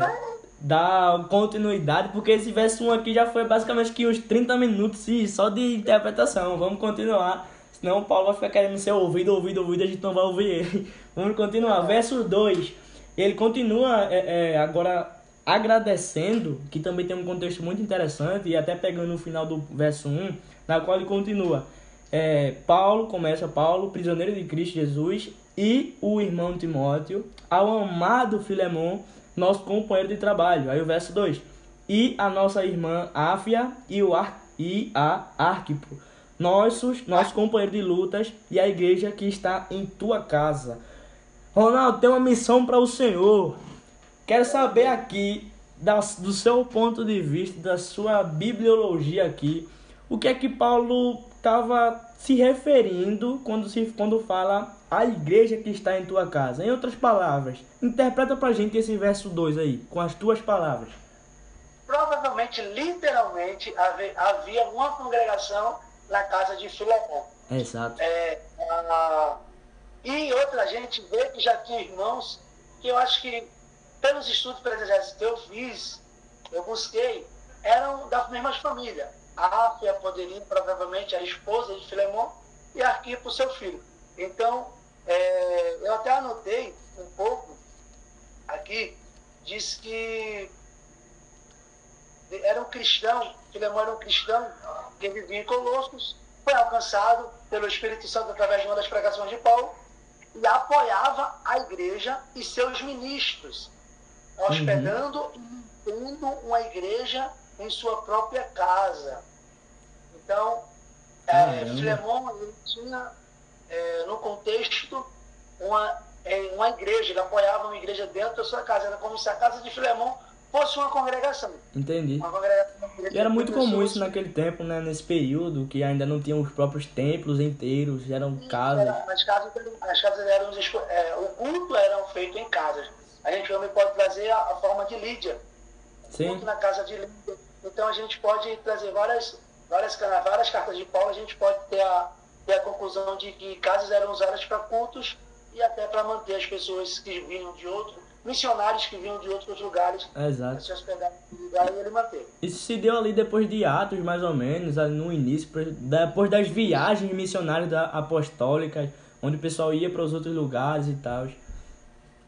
dar continuidade, porque esse verso 1 aqui já foi basicamente que uns 30 minutos só de interpretação. Vamos continuar, senão o Paulo vai ficar querendo ser ouvido, ouvido, ouvido, a gente não vai ouvir ele. (laughs) Vamos continuar. Verso 2, ele continua é, é, agora agradecendo, que também tem um contexto muito interessante, e até pegando no final do verso 1, na qual ele continua. É, Paulo, começa Paulo, prisioneiro de Cristo Jesus, e o irmão Timóteo, ao amado Filemon, nosso companheiro de trabalho. Aí o verso 2. E a nossa irmã Áfia e, o Ar e a Arquipo, nossos, nosso companheiro de lutas e a igreja que está em tua casa. Ronaldo, tem uma missão para o Senhor. Quero saber aqui, da, do seu ponto de vista, da sua bibliologia aqui, o que é que Paulo estava se referindo quando, se, quando fala a igreja que está em tua casa. Em outras palavras, interpreta pra gente esse verso 2 aí, com as tuas palavras. Provavelmente, literalmente, havia uma congregação na casa de Filemão. Exato. É, a, e outra gente vê que já tinha irmãos que eu acho que, pelos estudos que eu fiz, eu busquei, eram das mesmas famílias. A Áfia poderia, provavelmente, a esposa de Filemão e Arquipo, seu filho. Então, é, eu até anotei um pouco aqui, diz que era um cristão, Filemão era um cristão que vivia em Colossos, foi alcançado pelo Espírito Santo através de uma das pregações de Paulo e apoiava a igreja e seus ministros, hospedando uhum. e mantendo uma igreja em sua própria casa. Então, é, Filemão tinha é, no contexto, uma, é, uma igreja, ele apoiava uma igreja dentro da sua casa. Era como se a casa de Filemão fosse uma congregação. Entendi. Uma congregação, uma e era muito comum isso naquele tempo, né? Nesse período, que ainda não tinham os próprios templos inteiros, eram casas. Era, as casas, as casas eram, é, o culto era feito em casas. A gente também pode trazer a, a forma de Lídia. Sim. Culto na casa de Lídia. Então a gente pode trazer várias, várias, várias cartas de Paulo, a gente pode ter a, e a conclusão de que casas eram usadas para cultos e até para manter as pessoas que vinham de outro missionários que vinham de outros lugares Exato. se hospedaram lugar e ele manteve. Isso se deu ali depois de Atos, mais ou menos, no início, depois das viagens missionárias da- apostólicas, onde o pessoal ia para os outros lugares e tal.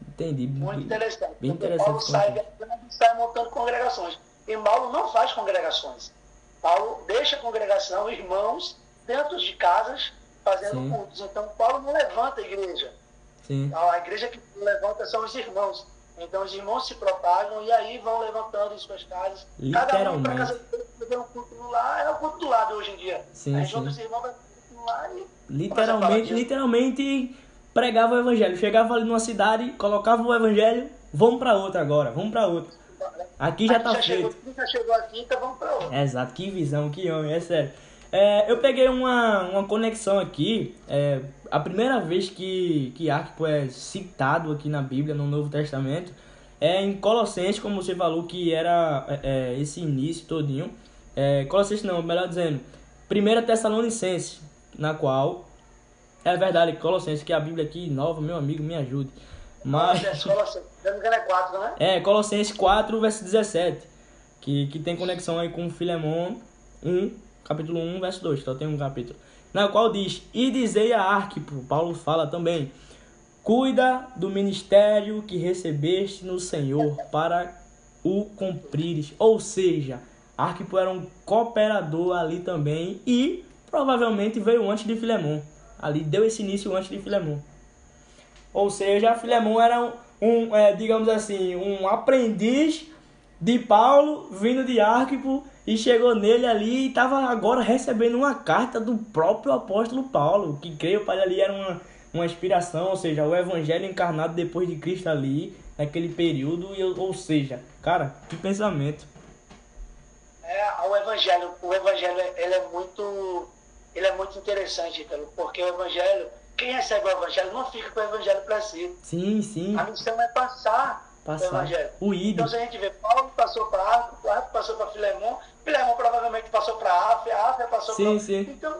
Entendi. Muito interessante. Bem interessante Paulo sai, sai montando congregações. E Paulo não faz congregações. Paulo deixa a congregação, irmãos, dentro de casas, fazendo Sim. cultos. Então, Paulo não levanta a igreja. Sim, A igreja que levanta são os irmãos. Então, os irmãos se propagam e aí vão levantando em suas casas. Cada um para casa fazer um culto no lar. É o culto do lado hoje em dia. Sim, aí sim. junta os irmãos, no lar e literalmente, literalmente pregava o evangelho. Chegava ali numa cidade, colocava o evangelho, vamos para outra agora, vamos para outra. Aqui já Aí tá chegou, feito. já chegou aqui, então vamos para outra. Exato, que visão, que homem, é sério. É, eu peguei uma, uma conexão aqui. é, a primeira vez que, que Arquipo é citado aqui na Bíblia, no Novo Testamento, é em Colossenses, como você falou, que era é, é, esse início todinho. É, Colossenses não, melhor dizendo, 1 Tessalonicenses, na qual. É verdade, Colossenses, que a Bíblia aqui nova, meu amigo, me ajude. Mas. Nossa, a escola, se não me engano, é quatro, né? É, Colossenses 4, verso 17. Que, que tem conexão aí com Filemon 1, capítulo 1, verso 2. Só tem um capítulo. Na qual diz: E dizei a Arquipo, Paulo fala também: Cuida do ministério que recebeste no Senhor para o cumprires. Ou seja, Arquipo era um cooperador ali também e provavelmente veio antes de Filemon. Ali deu esse início antes de Filemon. Ou seja, Filemon era um, um, é, digamos assim, um aprendiz de Paulo vindo de Arquipo e chegou nele ali e estava agora recebendo uma carta do próprio apóstolo Paulo, que creio para ali era uma, uma inspiração, ou seja, o evangelho encarnado depois de Cristo ali, naquele período, e, ou seja, cara, que pensamento. É, o evangelho, o evangelho ele é muito, ele é muito interessante, porque o evangelho, quem recebe o evangelho não fica com o evangelho para si. Sim, sim, A missão é passar, passar evangelho. o Então, ídolo. se a gente vê, Paulo passou para Arco, Arco passou para Filemon, Filemon provavelmente passou para África, África passou para... Então,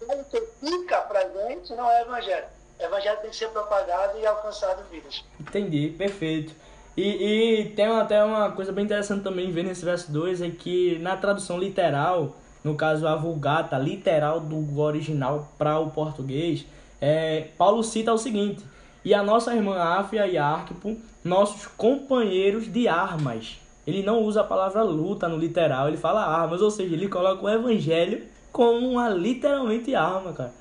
o que fica para gente não é evangelho. O evangelho tem que ser propagado e alcançado vidas. Entendi, perfeito. E, e tem até uma coisa bem interessante também ver nesse verso 2 é que na tradução literal, no caso a vulgata literal do original para o português, é, Paulo cita o seguinte: E a nossa irmã Áfia e Arquipo, nossos companheiros de armas. Ele não usa a palavra luta no literal, ele fala armas, ou seja, ele coloca o evangelho como uma literalmente arma, cara.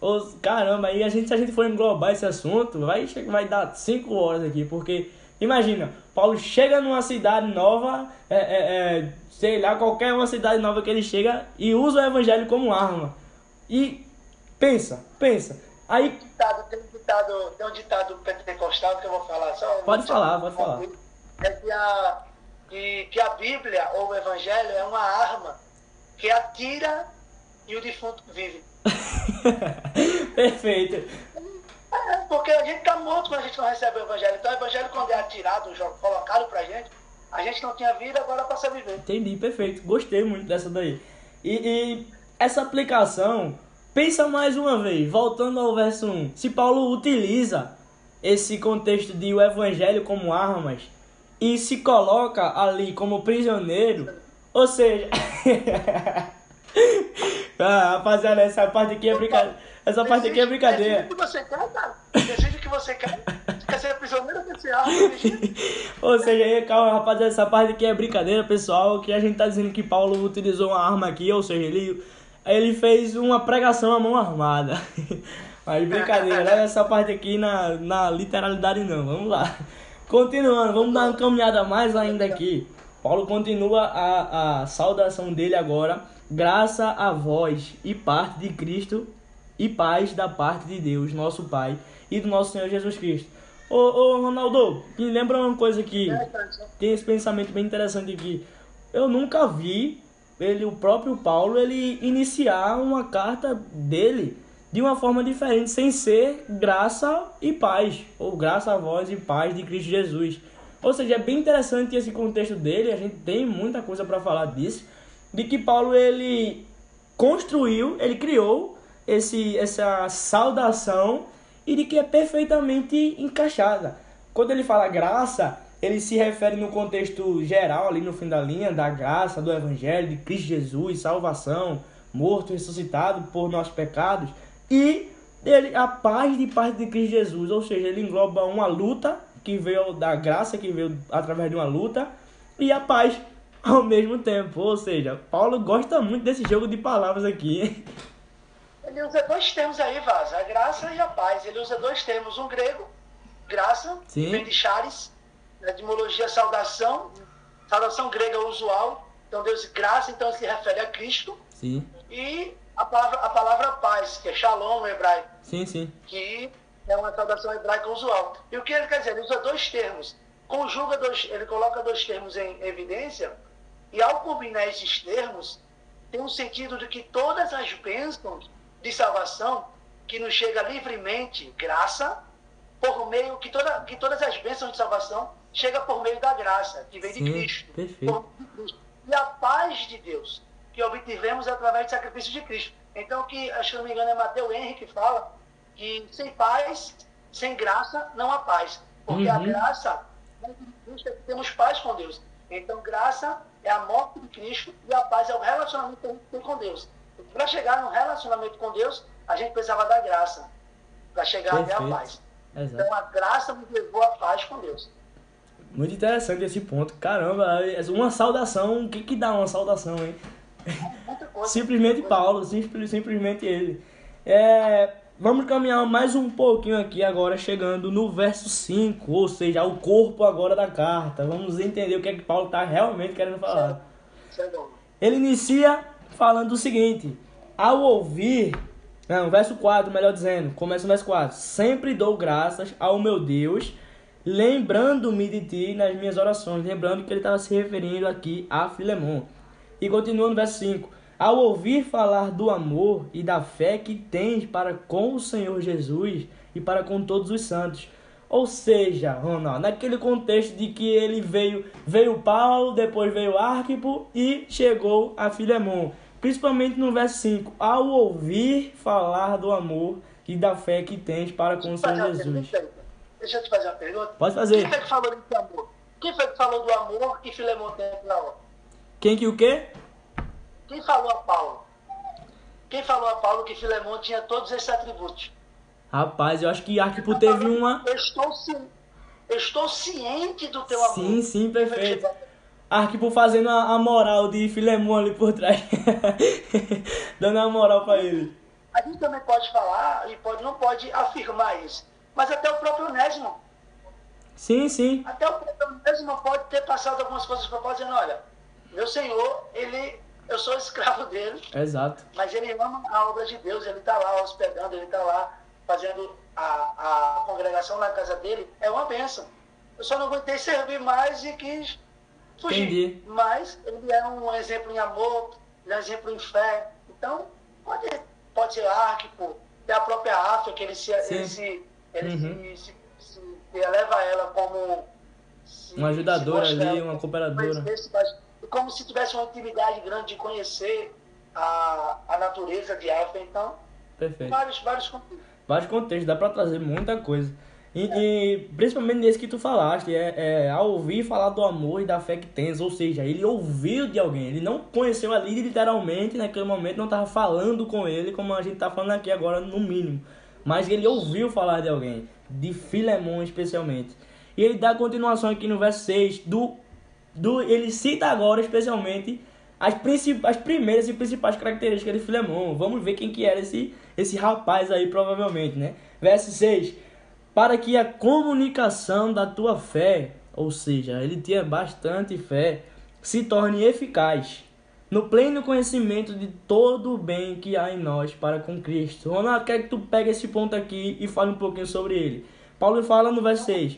Os, caramba, aí a gente, se a gente for englobar esse assunto, vai, vai dar cinco horas aqui, porque imagina, Paulo chega numa cidade nova, é, é, é, sei lá, qualquer uma cidade nova que ele chega e usa o evangelho como arma. E pensa, pensa. Aí, ditado, tem, um ditado, pentecostal que eu vou falar só. Pode falar, pode falar. É que a, que, que a Bíblia ou o Evangelho é uma arma que atira e o defunto vive. (laughs) perfeito. É, porque a gente está morto quando a gente não recebe o Evangelho. Então o Evangelho, quando é atirado, colocado pra gente, a gente não tinha vida, agora passa a viver. Entendi, perfeito. Gostei muito dessa daí. E, e essa aplicação, pensa mais uma vez, voltando ao verso 1. Se Paulo utiliza esse contexto de o evangelho como armas e se coloca ali como prisioneiro, ou seja. (laughs) ah, rapaziada, essa parte aqui é brincadeira. Essa parte aqui é brincadeira. Decide o que você quer, cara. Decide o que você quer. Você quer ser prisioneiro ou quer ser (laughs) arma? Ou seja, calma, rapaziada, essa parte aqui é brincadeira, pessoal, que a gente tá dizendo que Paulo utilizou uma arma aqui, ou seja, ele, ele fez uma pregação à mão armada. (laughs) Mas brincadeira, leva essa parte aqui na, na literalidade não, vamos lá. Continuando, vamos dar uma caminhada mais ainda aqui. Paulo continua a, a saudação dele agora, graça a vós e parte de Cristo e paz da parte de Deus, nosso Pai, e do nosso Senhor Jesus Cristo. Ô, ô Ronaldo, me lembra uma coisa aqui. Tem esse pensamento bem interessante aqui. Eu nunca vi ele, o próprio Paulo, ele iniciar uma carta dele de uma forma diferente, sem ser graça e paz, ou graça a vós e paz de Cristo Jesus. Ou seja, é bem interessante esse contexto dele, a gente tem muita coisa para falar disso, de que Paulo ele construiu, ele criou esse, essa saudação e de que é perfeitamente encaixada. quando ele fala graça, ele se refere no contexto geral, ali no fim da linha, da graça, do evangelho, de Cristo Jesus, salvação, morto, ressuscitado por nossos pecados, e ele, a paz de parte de Cristo Jesus, ou seja, ele engloba uma luta que veio da graça, que veio através de uma luta, e a paz ao (laughs) mesmo tempo. Ou seja, Paulo gosta muito desse jogo de palavras aqui. Ele usa dois termos aí, Vaz, a graça e a paz. Ele usa dois termos, um grego, graça, Sim. vem de charis, na etimologia saudação, saudação grega usual. Então Deus graça, então se refere a Cristo. Sim, E a palavra, a palavra paz, que é shalom no hebraico, sim, sim. que é uma saudação hebraica usual. E o que ele quer dizer? Ele usa dois termos, conjuga dois, ele coloca dois termos em evidência, e ao combinar esses termos, tem um sentido de que todas as bênçãos de salvação que nos chega livremente, graça, por meio que, toda, que todas as bênçãos de salvação chega por meio da graça, que vem de Sim, Cristo. perfeito. De Cristo. E a paz de Deus, que obtivemos através do sacrifício de Cristo. Então, que, acho que não me engano, é Mateus Henrique que fala que sem paz, sem graça, não há paz. Porque a Uhum. graça, é que temos paz com Deus. Então, graça é a morte de Cristo e a paz é o relacionamento que a gente tem com Deus. Para chegar no relacionamento com Deus, a gente precisava da graça para chegar até a Perfeito. paz. Exato. Então, a graça nos levou à paz com Deus. Muito interessante esse ponto. Caramba, é uma saudação. O que, que dá uma saudação, hein? (laughs) Simplesmente Paulo, simples, simplesmente ele. É, vamos caminhar mais um pouquinho aqui agora, chegando no verso 5, ou seja, o corpo agora da carta. Vamos entender o que é que Paulo está realmente querendo falar. Ele inicia falando o seguinte: ao ouvir, não, verso 4, melhor dizendo, começa no verso 4: Sempre dou graças ao meu Deus, lembrando-me de ti nas minhas orações. Lembrando que ele estava se referindo aqui a Filemon. E continua no verso 5: Ao ouvir falar do amor e da fé que tens para com o Senhor Jesus e para com todos os santos. Ou seja, Ronaldo, naquele contexto de que ele veio, veio Paulo, depois veio Arquipo e chegou a Filemon. Principalmente no verso 5, ao ouvir falar do amor e da fé que tens para com o Senhor Jesus. Deixa eu te fazer uma pergunta. Pode Quem fazer. foi que falou desse amor? Quem foi que falou do amor que Filemão tem na hora? Quem que o quê? Quem falou a Paulo? Quem falou a Paulo que Filemão tinha todos esses atributos? Rapaz, eu acho que Arquipo teve uma. Eu estou, ci... eu estou ciente do teu amor. Sim, sim, perfeito. Arquipo fazendo a, a moral de Filemon ali por trás. (laughs) Dando a moral pra ele. A gente também pode falar e pode, não pode afirmar isso. Mas até o próprio Onésimo, Sim, sim. até o próprio Onésimo pode ter passado algumas coisas para Paulo dizendo, olha, meu Senhor, ele, eu sou escravo dele, Exato. mas ele ama a obra de Deus, ele está lá hospedando, ele está lá fazendo a, a congregação na casa dele, é uma bênção. Eu só não aguentei servir mais e quis fugir. Entendi. Mas ele é um exemplo em amor, ele é um exemplo em fé. Então, pode, pode ser Arquipo, tem a própria África, que ele se, ele se, ele Uhum. se, se, se eleva ela como se- Uma ajudadora ali, uma cooperadora. mas como se tivesse uma intimidade grande de conhecer a, a natureza de África. Então, Perfeito. vários, vários conflitos. Vários contextos, dá pra trazer muita coisa. E, e principalmente nesse que tu falaste, é, é ao ouvir falar do amor e da fé que tens, ou seja, ele ouviu de alguém, ele não conheceu ali literalmente, naquele momento não estava falando com ele, como a gente tá falando aqui agora, no mínimo. Mas ele ouviu falar de alguém, de Filemon especialmente. E ele dá continuação aqui no verso 6, do, do, ele cita agora especialmente as, princip- as primeiras e principais características de Filemon. Vamos ver quem que era esse, esse rapaz aí, provavelmente, né? Verso 6. Para que a comunicação da tua fé, ou seja, ele tinha bastante fé, se torne eficaz no pleno conhecimento de todo o bem que há em nós para com Cristo. Ronaldo, quer que tu pegue esse ponto aqui e fale um pouquinho sobre ele. Paulo fala no verso 6.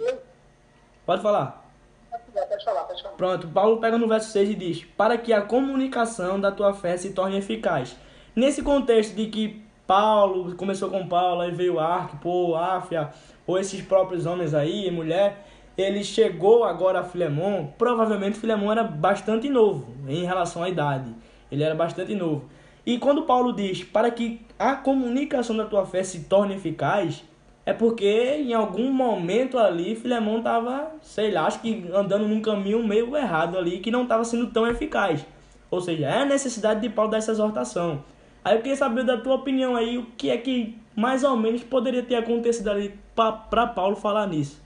Pode falar. Pode falar, pode falar. Pronto, Paulo pega no verso 6 e diz: Para que a comunicação da tua fé se torne eficaz. Nesse contexto de que Paulo começou com Paulo, aí veio Arquipo, Áfia, ou esses próprios homens aí, mulher, ele chegou agora a Filemon. Provavelmente Filemon era bastante novo em relação à idade. Ele era bastante novo. E quando Paulo diz para que a comunicação da tua fé se torne eficaz, é porque em algum momento ali Filemão estava, sei lá, acho que andando num caminho meio errado ali, que não estava sendo tão eficaz. Ou seja, é a necessidade de Paulo dessa exortação. Aí eu queria saber da tua opinião aí, o que é que mais ou menos poderia ter acontecido ali para Paulo falar nisso.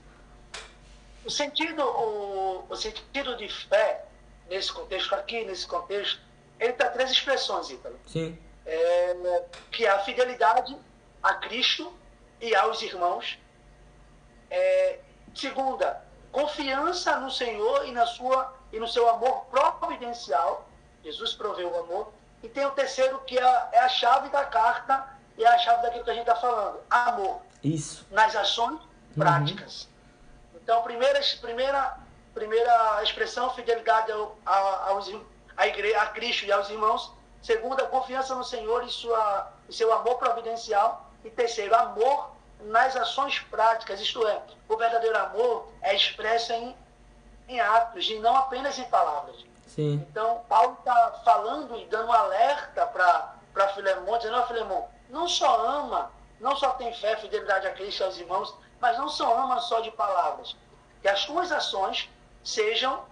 O sentido, o, o sentido de fé, nesse contexto aqui, nesse contexto, ele tem três expressões, Ítalo. Sim. É, que é a fidelidade a Cristo e aos irmãos. É, segunda, confiança no Senhor e, na sua, e no seu amor providencial. Jesus proveu o amor. E tem o terceiro, que é, é a chave da carta e é a chave daquilo que a gente está falando: amor. Isso. Nas ações práticas. Uhum. Então, primeira, primeira, primeira expressão, fidelidade ao, aos, à igreja, a Cristo e aos irmãos. Segunda, confiança no Senhor e, sua, e seu amor providencial. E terceiro, amor nas ações práticas, isto é, o verdadeiro amor é expresso em, em atos e não apenas em palavras. Sim. Então, Paulo está falando e dando um alerta para Filemão, dizendo, ó Filemão, não só ama, não só tem fé, fidelidade a Cristo e aos irmãos, mas não só ama só de palavras. Que as tuas ações sejam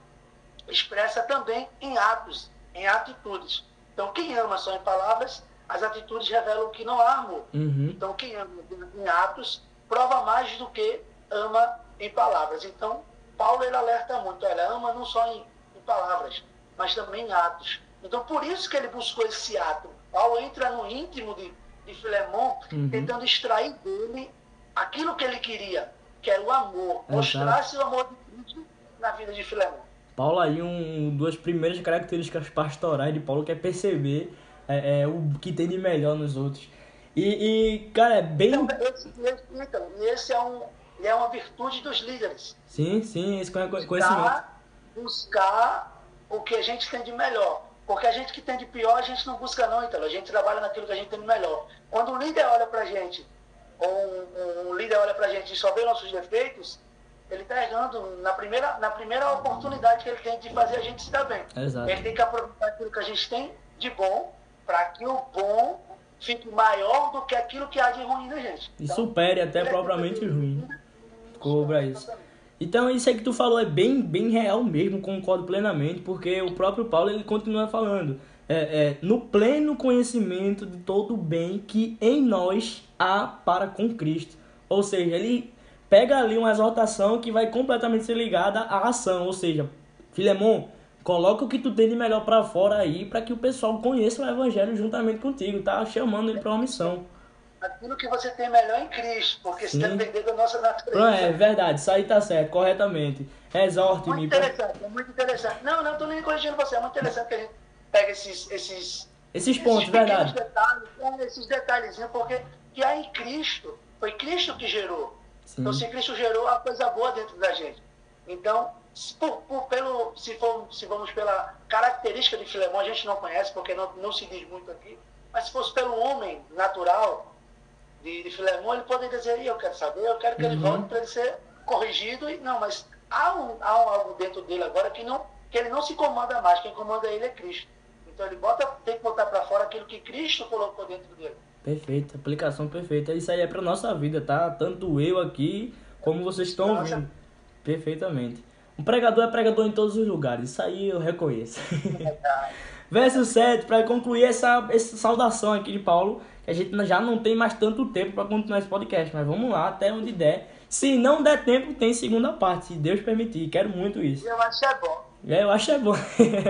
expressas também em atos, em atitudes. Então, quem ama só em palavras as atitudes revelam que não há amor. Uhum. Então, quem ama em atos prova mais do que ama em palavras. Então, Paulo ele alerta muito: olha, ama não só em, em palavras, mas também em atos. Então, por isso que ele buscou esse ato. Paulo entra no íntimo de, de Filemão, uhum. tentando extrair dele aquilo que ele queria, que era o amor, mostrar-se o amor de Cristo na vida de Filemão. Paulo aí, um, duas primeiras características pastorais de Paulo que é perceber é, é, o que tem de melhor nos outros. E, e cara, é bem. Então, esse, esse, então, esse é, um, é uma virtude dos líderes. Sim, sim, esse conhecimento. Buscar, buscar o que a gente tem de melhor. Porque a gente que tem de pior, a gente não busca não, então. A gente trabalha naquilo que a gente tem de melhor. Quando um líder olha pra gente, ou um, um líder olha pra gente e só vê nossos defeitos, ele está errando na primeira, na primeira oportunidade que ele tem de fazer a gente se dar bem. Exato. Ele tem que aproveitar aquilo que a gente tem de bom para que o bom fique maior do que aquilo que há de ruim na gente. E então, supere até propriamente o ruim. Cobra isso. Então isso aí que tu falou é bem, bem real mesmo, concordo plenamente, porque o próprio Paulo ele continua falando é, é, no pleno conhecimento de todo o bem que em nós há para com Cristo. Ou seja, ele pega ali uma exortação que vai completamente ser ligada à ação, ou seja, Filemon, Coloca o que tu tem de melhor para fora aí, para que o pessoal conheça o evangelho juntamente contigo, tá? Chamando ele para uma missão. Aquilo que você tem melhor em Cristo, porque se depender da nossa natureza. É verdade, isso aí tá certo, corretamente. Exorte-me. Muito interessante, é muito interessante. Não, não, tô nem corrigindo você, é muito interessante que a gente pega esses. Esses, esses pontos, esses verdade. Detalhes, é, esses detalhezinhos, porque que há em Cristo, foi Cristo que gerou. Sim. Então, se Cristo gerou, há coisa boa dentro da gente. Então, por, por, pelo, se, for, se vamos pela característica de Filemão, a gente não conhece, porque não, não se diz muito aqui, mas se fosse pelo homem natural de, de Filemão, ele poderia dizer, eu quero saber, eu quero que uhum. ele volte para ele ser corrigido. E, não, mas há, um, há um, algo dentro dele agora que, não, que ele não se comanda mais, quem comanda ele é Cristo. Então ele bota, tem que botar para fora aquilo que Cristo colocou dentro dele. Perfeito, aplicação perfeita. Isso aí é para nossa vida, tá? Tanto eu aqui como vocês estão ouvindo. Perfeitamente. Um pregador é pregador em todos os lugares, isso aí eu reconheço. (laughs) Verso 7, para concluir essa, essa saudação aqui de Paulo, que a gente já não tem mais tanto tempo para continuar esse podcast, mas vamos lá até onde der. Se não der tempo, tem segunda parte, se Deus permitir. Quero muito isso. Eu acho é bom. É, eu acho é bom.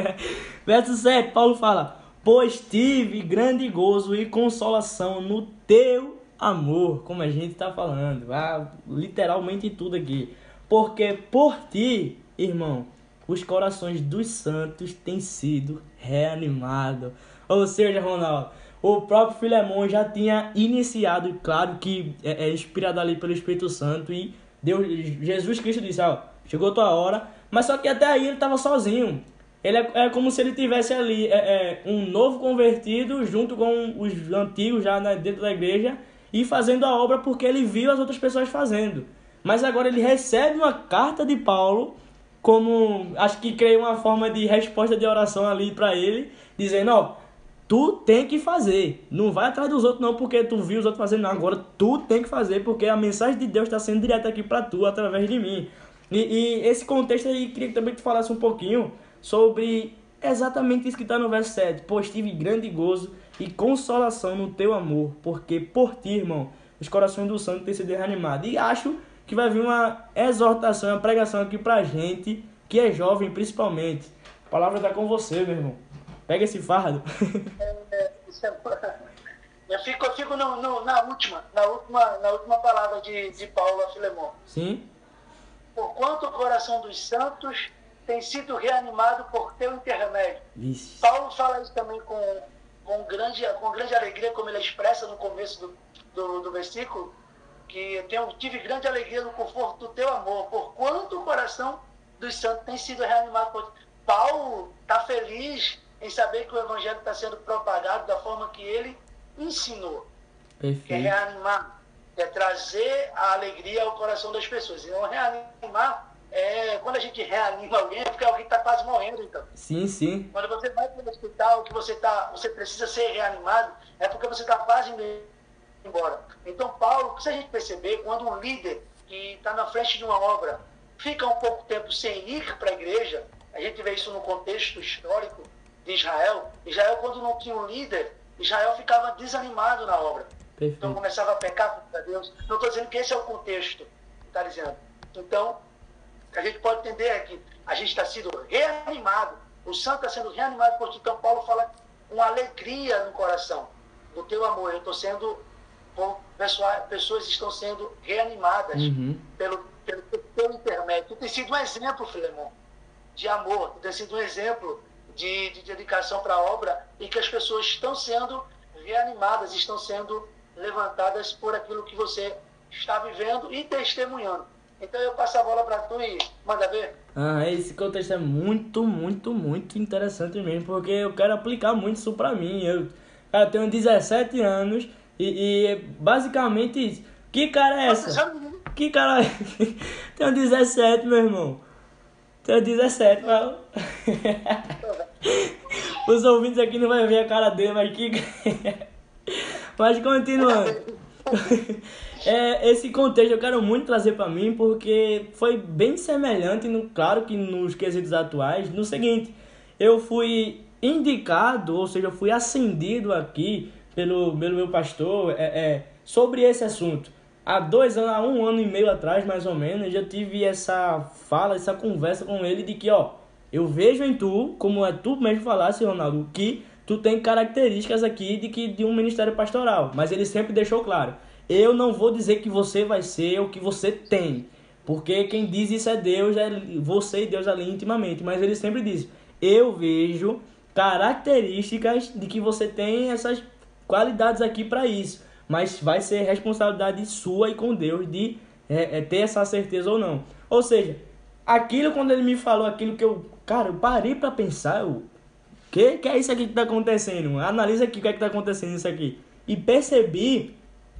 (laughs) Verso 7, Paulo fala: Pois tive grande gozo e consolação no teu amor, como a gente está falando. Ah, literalmente tudo aqui. Porque por ti, irmão, os corações dos santos têm sido reanimados. Ou seja, Ronaldo, o próprio Filemão já tinha iniciado, claro que é, é inspirado ali pelo Espírito Santo e Deus, Jesus Cristo disse, ó, chegou a tua hora, mas só que até aí ele estava sozinho. Ele é, é, como se ele tivesse ali é, é, um novo convertido junto com os antigos já né, dentro da igreja e fazendo a obra porque ele viu as outras pessoas fazendo. Mas agora ele recebe uma carta de Paulo, como acho que criei uma forma de resposta de oração ali para ele, dizendo: Ó, tu tem que fazer. Não vai atrás dos outros não porque tu viu os outros fazendo, não. Agora tu tem que fazer porque a mensagem de Deus está sendo direta aqui para tu através de mim. E, e, esse contexto aí, queria também que tu falasse um pouquinho sobre exatamente isso que está no verso 7. Pois tive grande gozo e consolação no teu amor, porque por ti, irmão, os corações do santo têm sido reanimados. E acho que vai vir uma exortação, uma pregação aqui pra gente, que é jovem principalmente. A palavra está com você, meu irmão. Pega esse fardo. É, (laughs) eu fico, eu fico no, no, na, última, na, última, na última palavra de, de Paulo a Filemão. Sim. Porquanto o coração dos santos tem sido reanimado por teu intermédio. Isso. Paulo fala isso também com, com, grande, com grande alegria, como ele expressa no começo do, do, do versículo, que eu tenho, tive grande alegria no conforto do teu amor, por quanto o coração dos santos tem sido reanimado por Paulo está feliz em saber que o evangelho está sendo propagado da forma que ele ensinou. Perfeito. Que é reanimar, é trazer a alegria ao coração das pessoas. E não reanimar é quando a gente reanima alguém é porque alguém está quase morrendo, então. Sim, sim. Quando você vai para o hospital, que você tá, você precisa ser reanimado, é porque você está quase indo embora. Então, Paulo, se a gente perceber, quando um líder que está na frente de uma obra fica um pouco tempo sem ir para a igreja, a gente vê isso no contexto histórico de Israel. Israel, quando não tinha um líder, Israel ficava desanimado na obra. Perfeito. Então começava a pecar contra Deus. Não estou dizendo que esse é o contexto que está dizendo. Então, o que a gente pode entender é que a gente está sendo reanimado. O santo está sendo reanimado por ti. Então, Paulo fala com alegria no coração do teu amor. Eu estou sendo, pessoas, pessoas estão sendo reanimadas uhum. pelo, pelo teu intermédio. Tu tem sido um exemplo, Filemão de amor, tem sido um exemplo de, de dedicação para a obra e que as pessoas estão sendo reanimadas, estão sendo levantadas por aquilo que você está vivendo e testemunhando. Então eu passo a bola para tu e manda ver. Ah, esse contexto é muito, muito, muito interessante mesmo, porque eu quero aplicar muito isso para mim. Eu, cara, eu tenho 17 anos e, e basicamente isso. Que cara é essa? Que cara é? (laughs) tenho 17, meu irmão. Tenho 17, mas. (laughs) Os ouvintes aqui não vão ver a cara dele, mas que. (laughs) mas continuando. (laughs) é, esse contexto eu quero muito trazer para mim porque foi bem semelhante, no, claro que nos quesitos atuais, no seguinte, eu fui indicado, ou seja, eu fui ascendido aqui pelo, pelo meu pastor é, é, sobre esse assunto há dois anos, há um ano e meio atrás, mais ou menos, eu já tive essa fala, essa conversa com ele de que, ó, eu vejo em tu, como é tu mesmo falasse, Ronaldo, que tu tem características aqui de que de um ministério pastoral, mas ele sempre deixou claro, eu não vou dizer que você vai ser o que você tem, porque quem diz isso é Deus, é você e Deus ali intimamente, mas ele sempre diz, eu vejo características de que você tem essas qualidades aqui para isso mas vai ser responsabilidade sua e com Deus de é, é, ter essa certeza ou não. Ou seja, aquilo quando ele me falou aquilo que eu, cara, eu parei para pensar, o que que é isso aqui que tá acontecendo? Analisa aqui o que é que tá acontecendo isso aqui. E percebi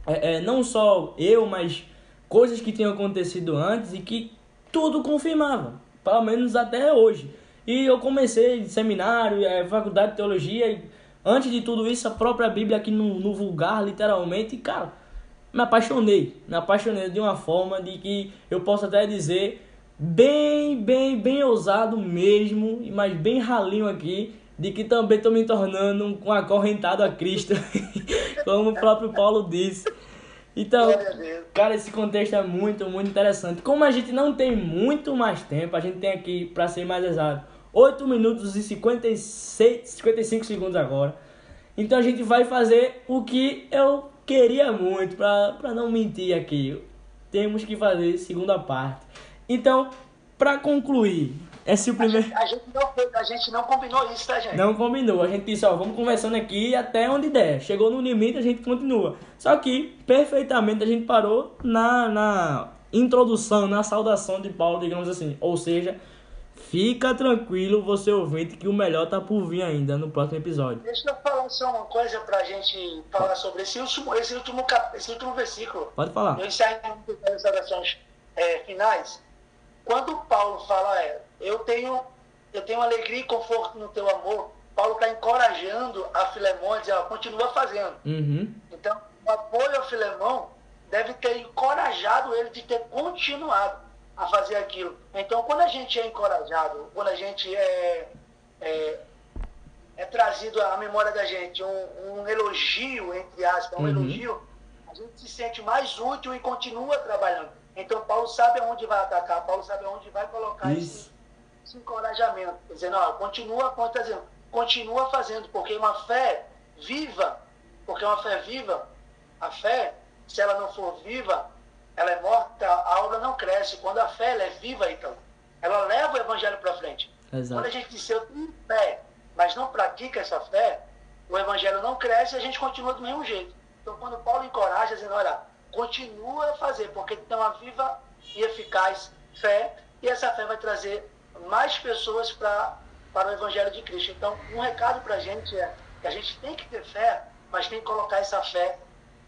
é, é, não só eu, mas coisas que tinham acontecido antes e que tudo confirmava, pelo menos até hoje. E eu comecei seminário, é, faculdade de teologia e Antes de tudo isso, a própria Bíblia aqui no, no vulgar, literalmente, cara, me apaixonei. Me apaixonei de uma forma de que eu posso até dizer bem, bem, bem ousado mesmo, mas bem ralinho aqui, de que também estou me tornando um acorrentado a Cristo, (laughs) como o próprio Paulo disse. Então, cara, esse contexto é muito, muito interessante. Como a gente não tem muito mais tempo, a gente tem aqui, para ser mais exato, 8 minutos e 56, 55 segundos agora. Então a gente vai fazer o que eu queria muito, para não mentir aqui. Temos que fazer segunda parte. Então, para concluir, é o primeiro. A gente, a, gente não, a gente não combinou isso, tá, gente? Não combinou. A gente disse, ó, vamos conversando aqui até onde der. Chegou no limite, a gente continua. Só que, perfeitamente, a gente parou na, na introdução, na saudação de Paulo, digamos assim. Ou seja, Fica tranquilo, você ouvinte, que o melhor tá por vir ainda no próximo episódio. Deixa eu falar só uma coisa pra gente falar sobre esse último, esse último, cap, esse último versículo. Pode falar. Eu encerro as orações é, finais. Quando Paulo fala, é, eu tenho, eu tenho alegria e conforto no teu amor, Paulo está encorajando a Filemão a dizer, ó, continua fazendo. Uhum. Então, o apoio ao Filemão deve ter encorajado ele de ter continuado a fazer aquilo. Então, quando a gente é encorajado, quando a gente é, é, é trazido à memória da gente um, um elogio, entre aspas, um Uhum. elogio, a gente se sente mais útil e continua trabalhando. Então, Paulo sabe aonde vai atacar, Paulo sabe aonde vai colocar esse, Isso. Esse encorajamento. Dizendo, ó, continua, dizendo, continua fazendo, porque uma fé viva, porque uma fé viva, a fé, se ela não for viva, ela é morta, a obra não cresce. Quando a fé ela é viva, então, ela leva o evangelho para frente. Quando a Exato. gente diz, eu tenho fé, mas não pratica essa fé, o evangelho não cresce e a gente continua do mesmo jeito. Então, quando Paulo encoraja, dizendo, olha, continua a fazer, porque tem uma viva e eficaz fé, e essa fé vai trazer mais pessoas pra, para o evangelho de Cristo. Então, um recado para a gente é que a gente tem que ter fé, mas tem que colocar essa fé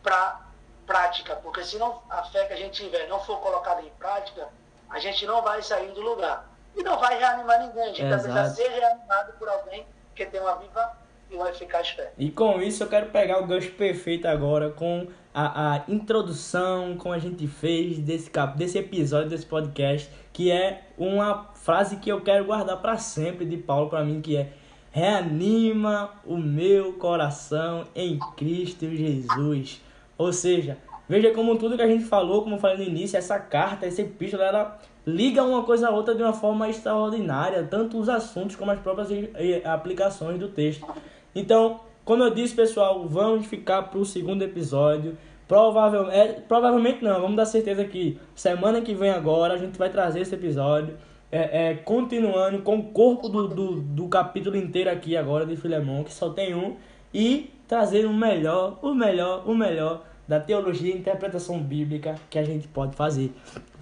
para prática, porque se não, a fé que a gente tiver não for colocada em prática, a gente não vai sair do lugar. E não vai reanimar ninguém. A gente Exato. ser reanimado por alguém que tem uma viva e uma eficaz fé. E com isso eu quero pegar o gancho perfeito agora com a, a introdução, como a gente fez desse, cap- desse episódio, desse podcast, que é uma frase que eu quero guardar para sempre de Paulo para mim, que é reanima o meu coração em Cristo Jesus. Ou seja, veja como tudo que a gente falou, como eu falei no início, essa carta, essa epístola, ela liga uma coisa a outra de uma forma extraordinária, tanto os assuntos como as próprias eh, aplicações do texto. Então, como eu disse, pessoal, vamos ficar para o segundo episódio. Provavelmente, é, provavelmente não, vamos dar certeza que semana que vem agora a gente vai trazer esse episódio. É, é, continuando com o corpo do, do, do capítulo inteiro aqui agora de Filemão, que só tem um, e trazer o melhor, o melhor, o melhor da teologia e interpretação bíblica que a gente pode fazer.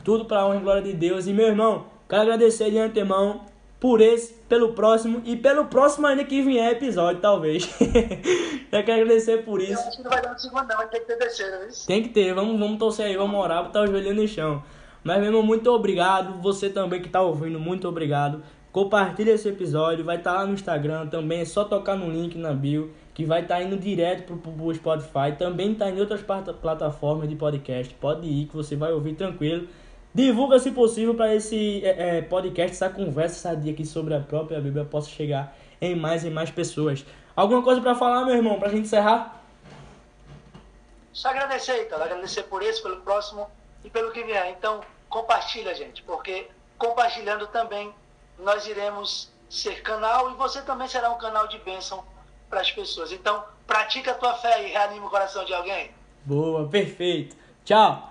Tudo para honra e glória de Deus. E meu irmão, quero agradecer de antemão por esse, pelo próximo e pelo próximo ainda que vier episódio, talvez. (laughs) Eu quero agradecer por Eu isso. acho que não vai dar no segundo, não, ter que ter terceiro, viu? Tem que ter, vamos, vamos torcer aí, vamos orar, botar o joelho no chão. Mas, meu irmão, muito obrigado. Você também que tá ouvindo, muito obrigado. Compartilha esse episódio, vai estar lá no Instagram também. É só tocar no link na bio, que vai estar indo direto pro, pro, pro Spotify. Também tá em outras plata- plataformas de podcast. Pode ir, que você vai ouvir tranquilo. Divulga, se possível, para esse é, é, podcast, essa conversa sadia aqui sobre a própria Bíblia possa chegar em mais e mais pessoas. Alguma coisa para falar, meu irmão, pra gente encerrar? Só agradecer, então, agradecer por esse, pelo próximo e pelo que vier. Então, compartilha, gente, porque compartilhando também nós iremos ser canal e você também será um canal de bênção para as pessoas. Então, pratica a tua fé e reanima o coração de alguém. Boa, perfeito. Tchau.